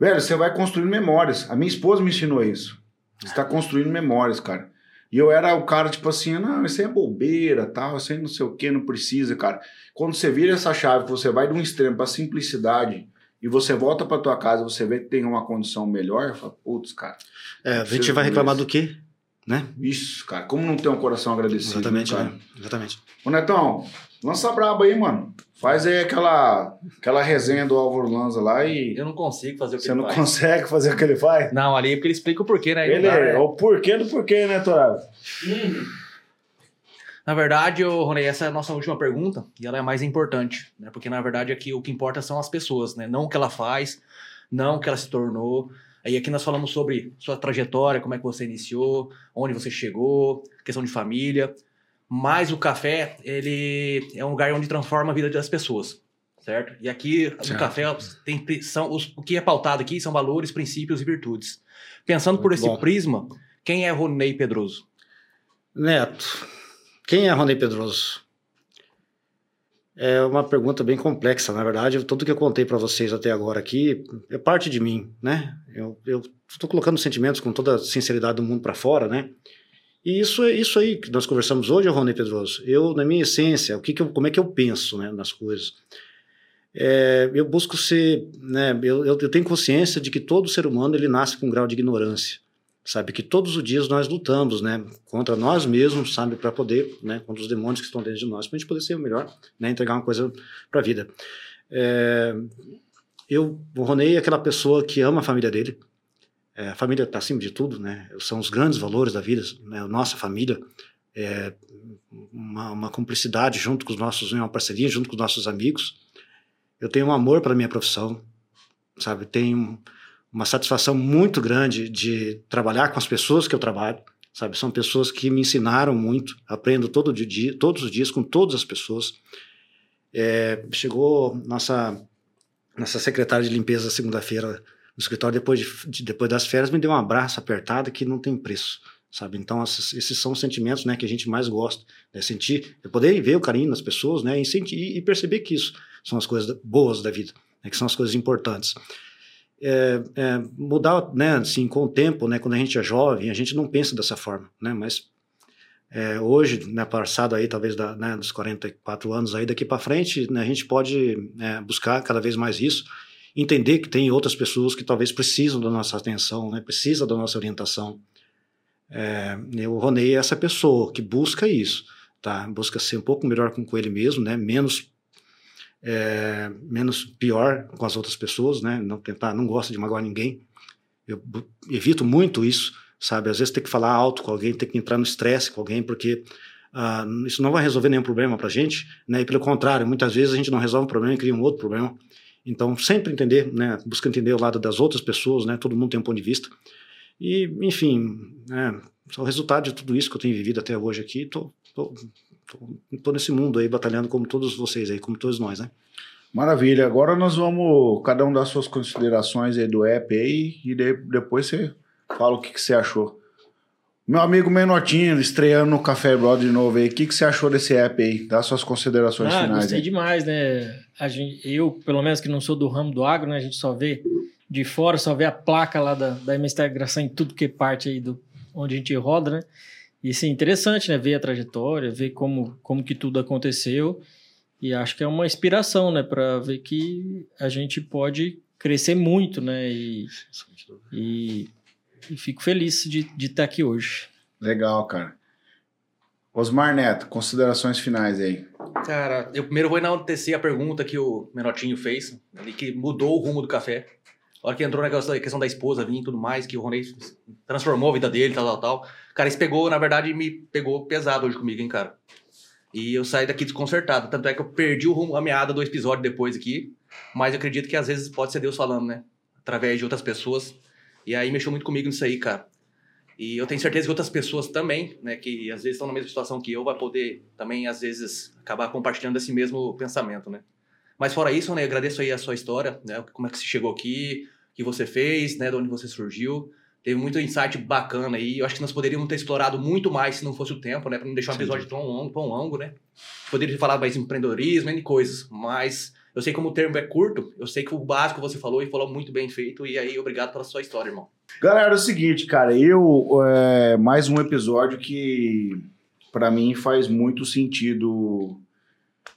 Velho, você vai construindo memórias. A minha esposa me ensinou isso. Você está construindo memórias, cara. E eu era o cara, tipo assim, não, isso aí é bobeira, tal, isso aí não sei o que, não precisa, cara. Quando você vira essa chave, você vai de um extremo para simplicidade e você volta para tua casa, você vê que tem uma condição melhor, fala, putz, cara. É, a gente vai reclamar do quê? Né? Isso, cara. Como não tem um coração agradecido? Exatamente, né? Exatamente. Ô, Netão, lança braba aí, mano. Faz aí aquela, aquela resenha do Álvaro Lanza lá e. Eu não consigo fazer o que Você não faz. consegue fazer o que ele faz? Não, ali é porque ele explica o porquê, né? Ele é, o porquê do porquê, né, Torado? Na verdade, Rony, essa é a nossa última pergunta e ela é mais importante, né? Porque na verdade aqui o que importa são as pessoas, né? Não o que ela faz, não o que ela se tornou. Aí aqui nós falamos sobre sua trajetória, como é que você iniciou, onde você chegou, questão de família. Mas o café, ele é um lugar onde transforma a vida das pessoas, certo? E aqui certo. no café tem, são, os, o que é pautado aqui são valores, princípios e virtudes. Pensando Muito por esse bom. prisma, quem é Ronei Pedroso? Neto, quem é Ronei Pedroso? É uma pergunta bem complexa, na verdade. Tudo que eu contei para vocês até agora aqui é parte de mim, né? Eu estou colocando sentimentos com toda a sinceridade do mundo para fora, né? E isso é isso aí que nós conversamos hoje, Rony Pedroso. Eu, na minha essência, o que, que eu, como é que eu penso né, nas coisas? É, eu busco ser, né, eu, eu, tenho consciência de que todo ser humano ele nasce com um grau de ignorância, sabe? Que todos os dias nós lutamos, né, contra nós mesmos, sabe, para poder, né, contra os demônios que estão dentro de nós, para a gente poder ser o melhor, né, entregar uma coisa para a vida. É, eu, o Rony é aquela pessoa que ama a família dele, é, a família está acima de tudo, né? São os grandes valores da vida, né? Nossa família é uma, uma cumplicidade junto com os nossos, uma parceria junto com os nossos amigos. Eu tenho um amor para minha profissão, sabe? Tenho uma satisfação muito grande de trabalhar com as pessoas que eu trabalho, sabe? São pessoas que me ensinaram muito. Aprendo todo dia, todos os dias com todas as pessoas. É, chegou nossa nossa secretária de limpeza segunda-feira no escritório depois, de, de, depois das férias me deu um abraço apertado que não tem preço, sabe? Então esses, esses são os sentimentos, né, que a gente mais gosta, né, sentir, é poder ver o carinho nas pessoas, né, e, sentir, e perceber que isso são as coisas boas da vida, né, que são as coisas importantes. É, é, mudar, né, assim, com o tempo, né, quando a gente é jovem, a gente não pensa dessa forma, né, mas É, hoje, né, passado aí talvez da, né, dos 44 anos aí daqui para frente, né, a gente pode é, buscar cada vez mais isso, entender que tem outras pessoas que talvez precisam da nossa atenção, né, precisam da nossa orientação. É, o Ronei é essa pessoa que busca isso, tá? Busca ser um pouco melhor com ele mesmo, né? Menos é, menos pior com as outras pessoas, né? Não tentar, não gosta de magoar ninguém. Eu evito muito isso, sabe? Às vezes tem que falar alto com alguém, tem que entrar no estresse com alguém, porque uh, isso não vai resolver nenhum problema para gente, né? E pelo contrário, muitas vezes a gente não resolve um problema e cria um outro problema. Então, sempre entender, né? Busca entender o lado das outras pessoas, né? Todo mundo tem um ponto de vista. E, enfim, né? Só o resultado de tudo isso que eu tenho vivido até hoje aqui, tô, tô, tô, tô nesse mundo aí batalhando como todos vocês aí, como todos nós, né? Maravilha. Agora nós vamos, cada um dar suas considerações aí do app aí e de, depois você fala o que, que você achou. Meu amigo Menotinho, estreando no Café Broad de novo aí, o que, que você achou desse app aí? Dá suas considerações ah, finais. Gostei aí. demais, né? A gente, eu, pelo menos que não sou do ramo do agro, né? A gente só vê de fora, só vê a placa lá da, da integração em tudo que parte aí do onde a gente roda, né? E sim, interessante, né? Ver a trajetória, ver como, como que tudo aconteceu. E acho que é uma inspiração, né? Para ver que a gente pode crescer muito, né? E, e e fico feliz de, de estar aqui hoje. Legal, cara. Osmar Neto, considerações finais aí. Cara, eu primeiro vou enaltecer a pergunta que o Menotinho fez, ali, que mudou o rumo do café. A hora que entrou na questão da esposa vir e tudo mais, que o Ronei transformou a vida dele, tal, tal, tal. Cara, isso pegou, na verdade, me pegou pesado hoje comigo, hein, cara. E eu saí daqui desconcertado. Tanto é que eu perdi o rumo, a meada do episódio depois aqui. Mas eu acredito que às vezes pode ser Deus falando, né? Através de outras pessoas. E aí mexeu muito comigo nisso aí, cara. E eu tenho certeza que outras pessoas também, né, que às vezes estão na mesma situação que eu, vai poder também, às vezes, acabar compartilhando esse mesmo pensamento, né. Mas fora isso, né, agradeço aí a sua história, né, como é que você chegou aqui, o que você fez, né, de onde você surgiu. Teve muito insight bacana aí. Eu acho que nós poderíamos ter explorado muito mais se não fosse o tempo, né, para não deixar um episódio tão longo, tão longo, né. Poderia ter falado mais empreendedorismo, e coisas, mas eu sei como o termo é curto, eu sei que o básico você falou e falou muito bem feito, e aí obrigado pela sua história, irmão. Galera, é o seguinte, cara, eu. É, mais um episódio que para mim faz muito sentido.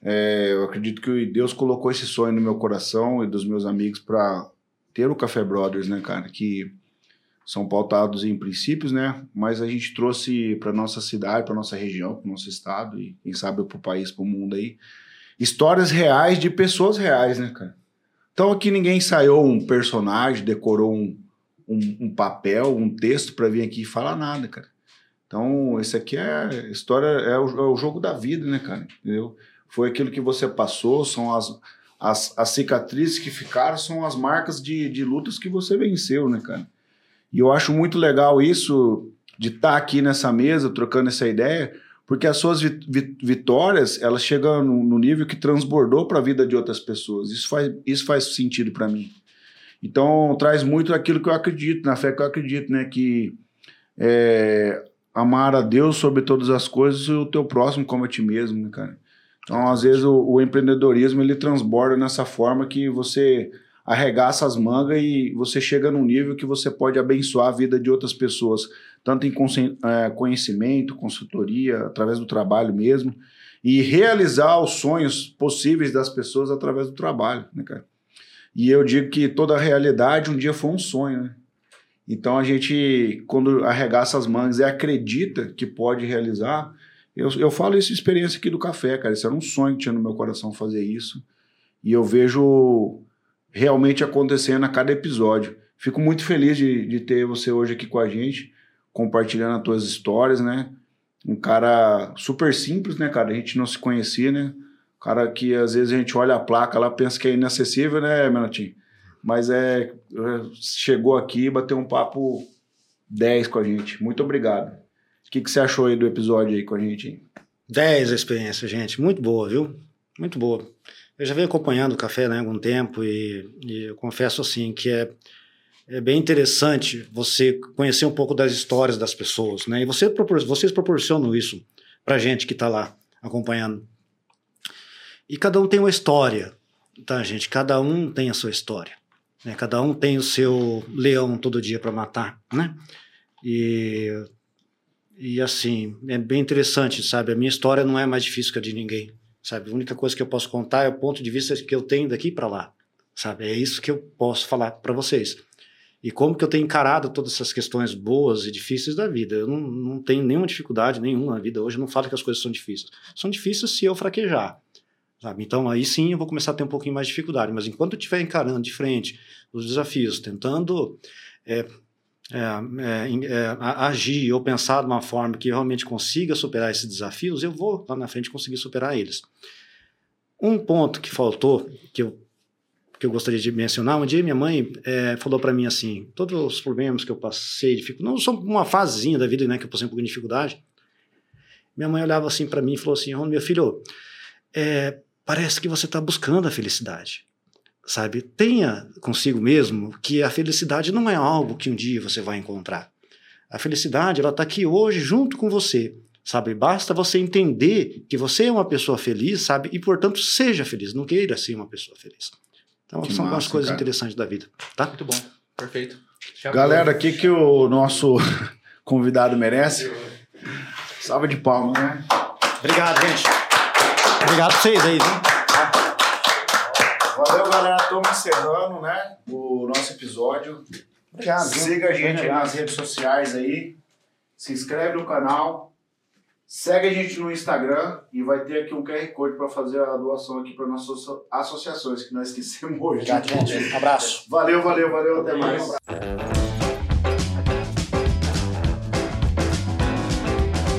É, eu acredito que Deus colocou esse sonho no meu coração e dos meus amigos para ter o Café Brothers, né, cara? Que são pautados em princípios, né? Mas a gente trouxe para nossa cidade, para nossa região, para nosso estado e quem sabe para o país, para o mundo aí histórias reais de pessoas reais, né, cara? Então aqui ninguém ensaiou um personagem, decorou um, um, um papel, um texto para vir aqui e falar nada, cara. Então, esse aqui é história, é o, é o, jogo da vida, né, cara? Entendeu? Foi aquilo que você passou, são as, as, as cicatrizes que ficaram, são as marcas de, de lutas que você venceu, né, cara? E eu acho muito legal isso, de estar tá aqui nessa mesa, trocando essa ideia, porque as suas vitórias elas chegam no, nível que transbordou para a vida de outras pessoas. Isso faz, isso faz sentido para mim. Então traz muito aquilo que eu acredito, na fé que eu acredito, né? Que é, amar a Deus sobre todas as coisas e o teu próximo como a ti mesmo, né, cara? Então, às vezes, o, o empreendedorismo ele transborda nessa forma que você arregaça as mangas e você chega num nível que você pode abençoar a vida de outras pessoas, tanto em é, conhecimento, consultoria, através do trabalho mesmo, e realizar os sonhos possíveis das pessoas através do trabalho, né, cara? E eu digo que toda realidade um dia foi um sonho, né? Então a gente, quando arregaça as mangas e acredita que pode realizar, eu, eu falo isso experiência aqui do café, cara. Isso era um sonho que tinha no meu coração fazer isso. E eu vejo realmente acontecendo a cada episódio. Fico muito feliz de, de ter você hoje aqui com a gente, compartilhando as tuas histórias, né? Um cara super simples, né, cara? A gente não se conhecia, né? Cara que às vezes a gente olha a placa lá, pensa que é inacessível, né, Menatinho? Mas é. Chegou aqui, bateu um papo 10 com a gente. Muito obrigado. O que, que você achou aí do episódio aí com a gente? 10 a experiência, gente. Muito boa, viu? Muito boa. Eu já venho acompanhando o café né, há algum tempo e, e eu confesso assim que é, é bem interessante você conhecer um pouco das histórias das pessoas, né? E você, vocês proporcionam isso para gente que está lá acompanhando. E cada um tem uma história, tá, gente? Cada um tem a sua história. Né? Cada um tem o seu leão todo dia para matar, né? E e assim, é bem interessante, sabe? A minha história não é mais difícil que a de ninguém, sabe? A única coisa que eu posso contar é o ponto de vista que eu tenho daqui para lá, sabe? É isso que eu posso falar para vocês. E como que eu tenho encarado todas essas questões boas e difíceis da vida. Eu não, não tenho nenhuma dificuldade nenhuma na vida hoje. Eu não falo que as coisas são difíceis. São difíceis se eu fraquejar. Sabe? Então aí sim eu vou começar a ter um pouquinho mais de dificuldade. Mas enquanto eu estiver encarando de frente os desafios, tentando é, é, é, é, agir ou pensar de uma forma que realmente consiga superar esses desafios, eu vou lá na frente conseguir superar eles. Um ponto que faltou, que eu, que eu gostaria de mencionar, um dia minha mãe é, falou para mim assim, todos os problemas que eu passei, não só uma fasezinha da vida né, que eu passei um pouquinho de dificuldade, minha mãe olhava assim para mim e falou assim, meu filho, é, parece que você está buscando a felicidade sabe? Tenha consigo mesmo que a felicidade não é algo que um dia você vai encontrar. A felicidade, ela está aqui hoje junto com você, sabe? Basta você entender que você é uma pessoa feliz, sabe? E, portanto, seja feliz, não queira ser uma pessoa feliz. Então, que são algumas coisas cara. interessantes da vida, tá? Muito bom, perfeito. Galera, o que, que o nosso convidado merece? Salva de palmas, né? Obrigado, gente. Obrigado a vocês aí, viu? Valeu, galera. Estamos encerrando, né? O nosso episódio. Obrigado. Siga a gente nas redes sociais aí. Se inscreve no canal. Segue a gente no Instagram e vai ter aqui um QR Code para fazer a doação aqui para nossas associações, que nós esquecemos hoje. Obrigado, gente. Um abraço. Valeu, valeu, valeu. Até mais.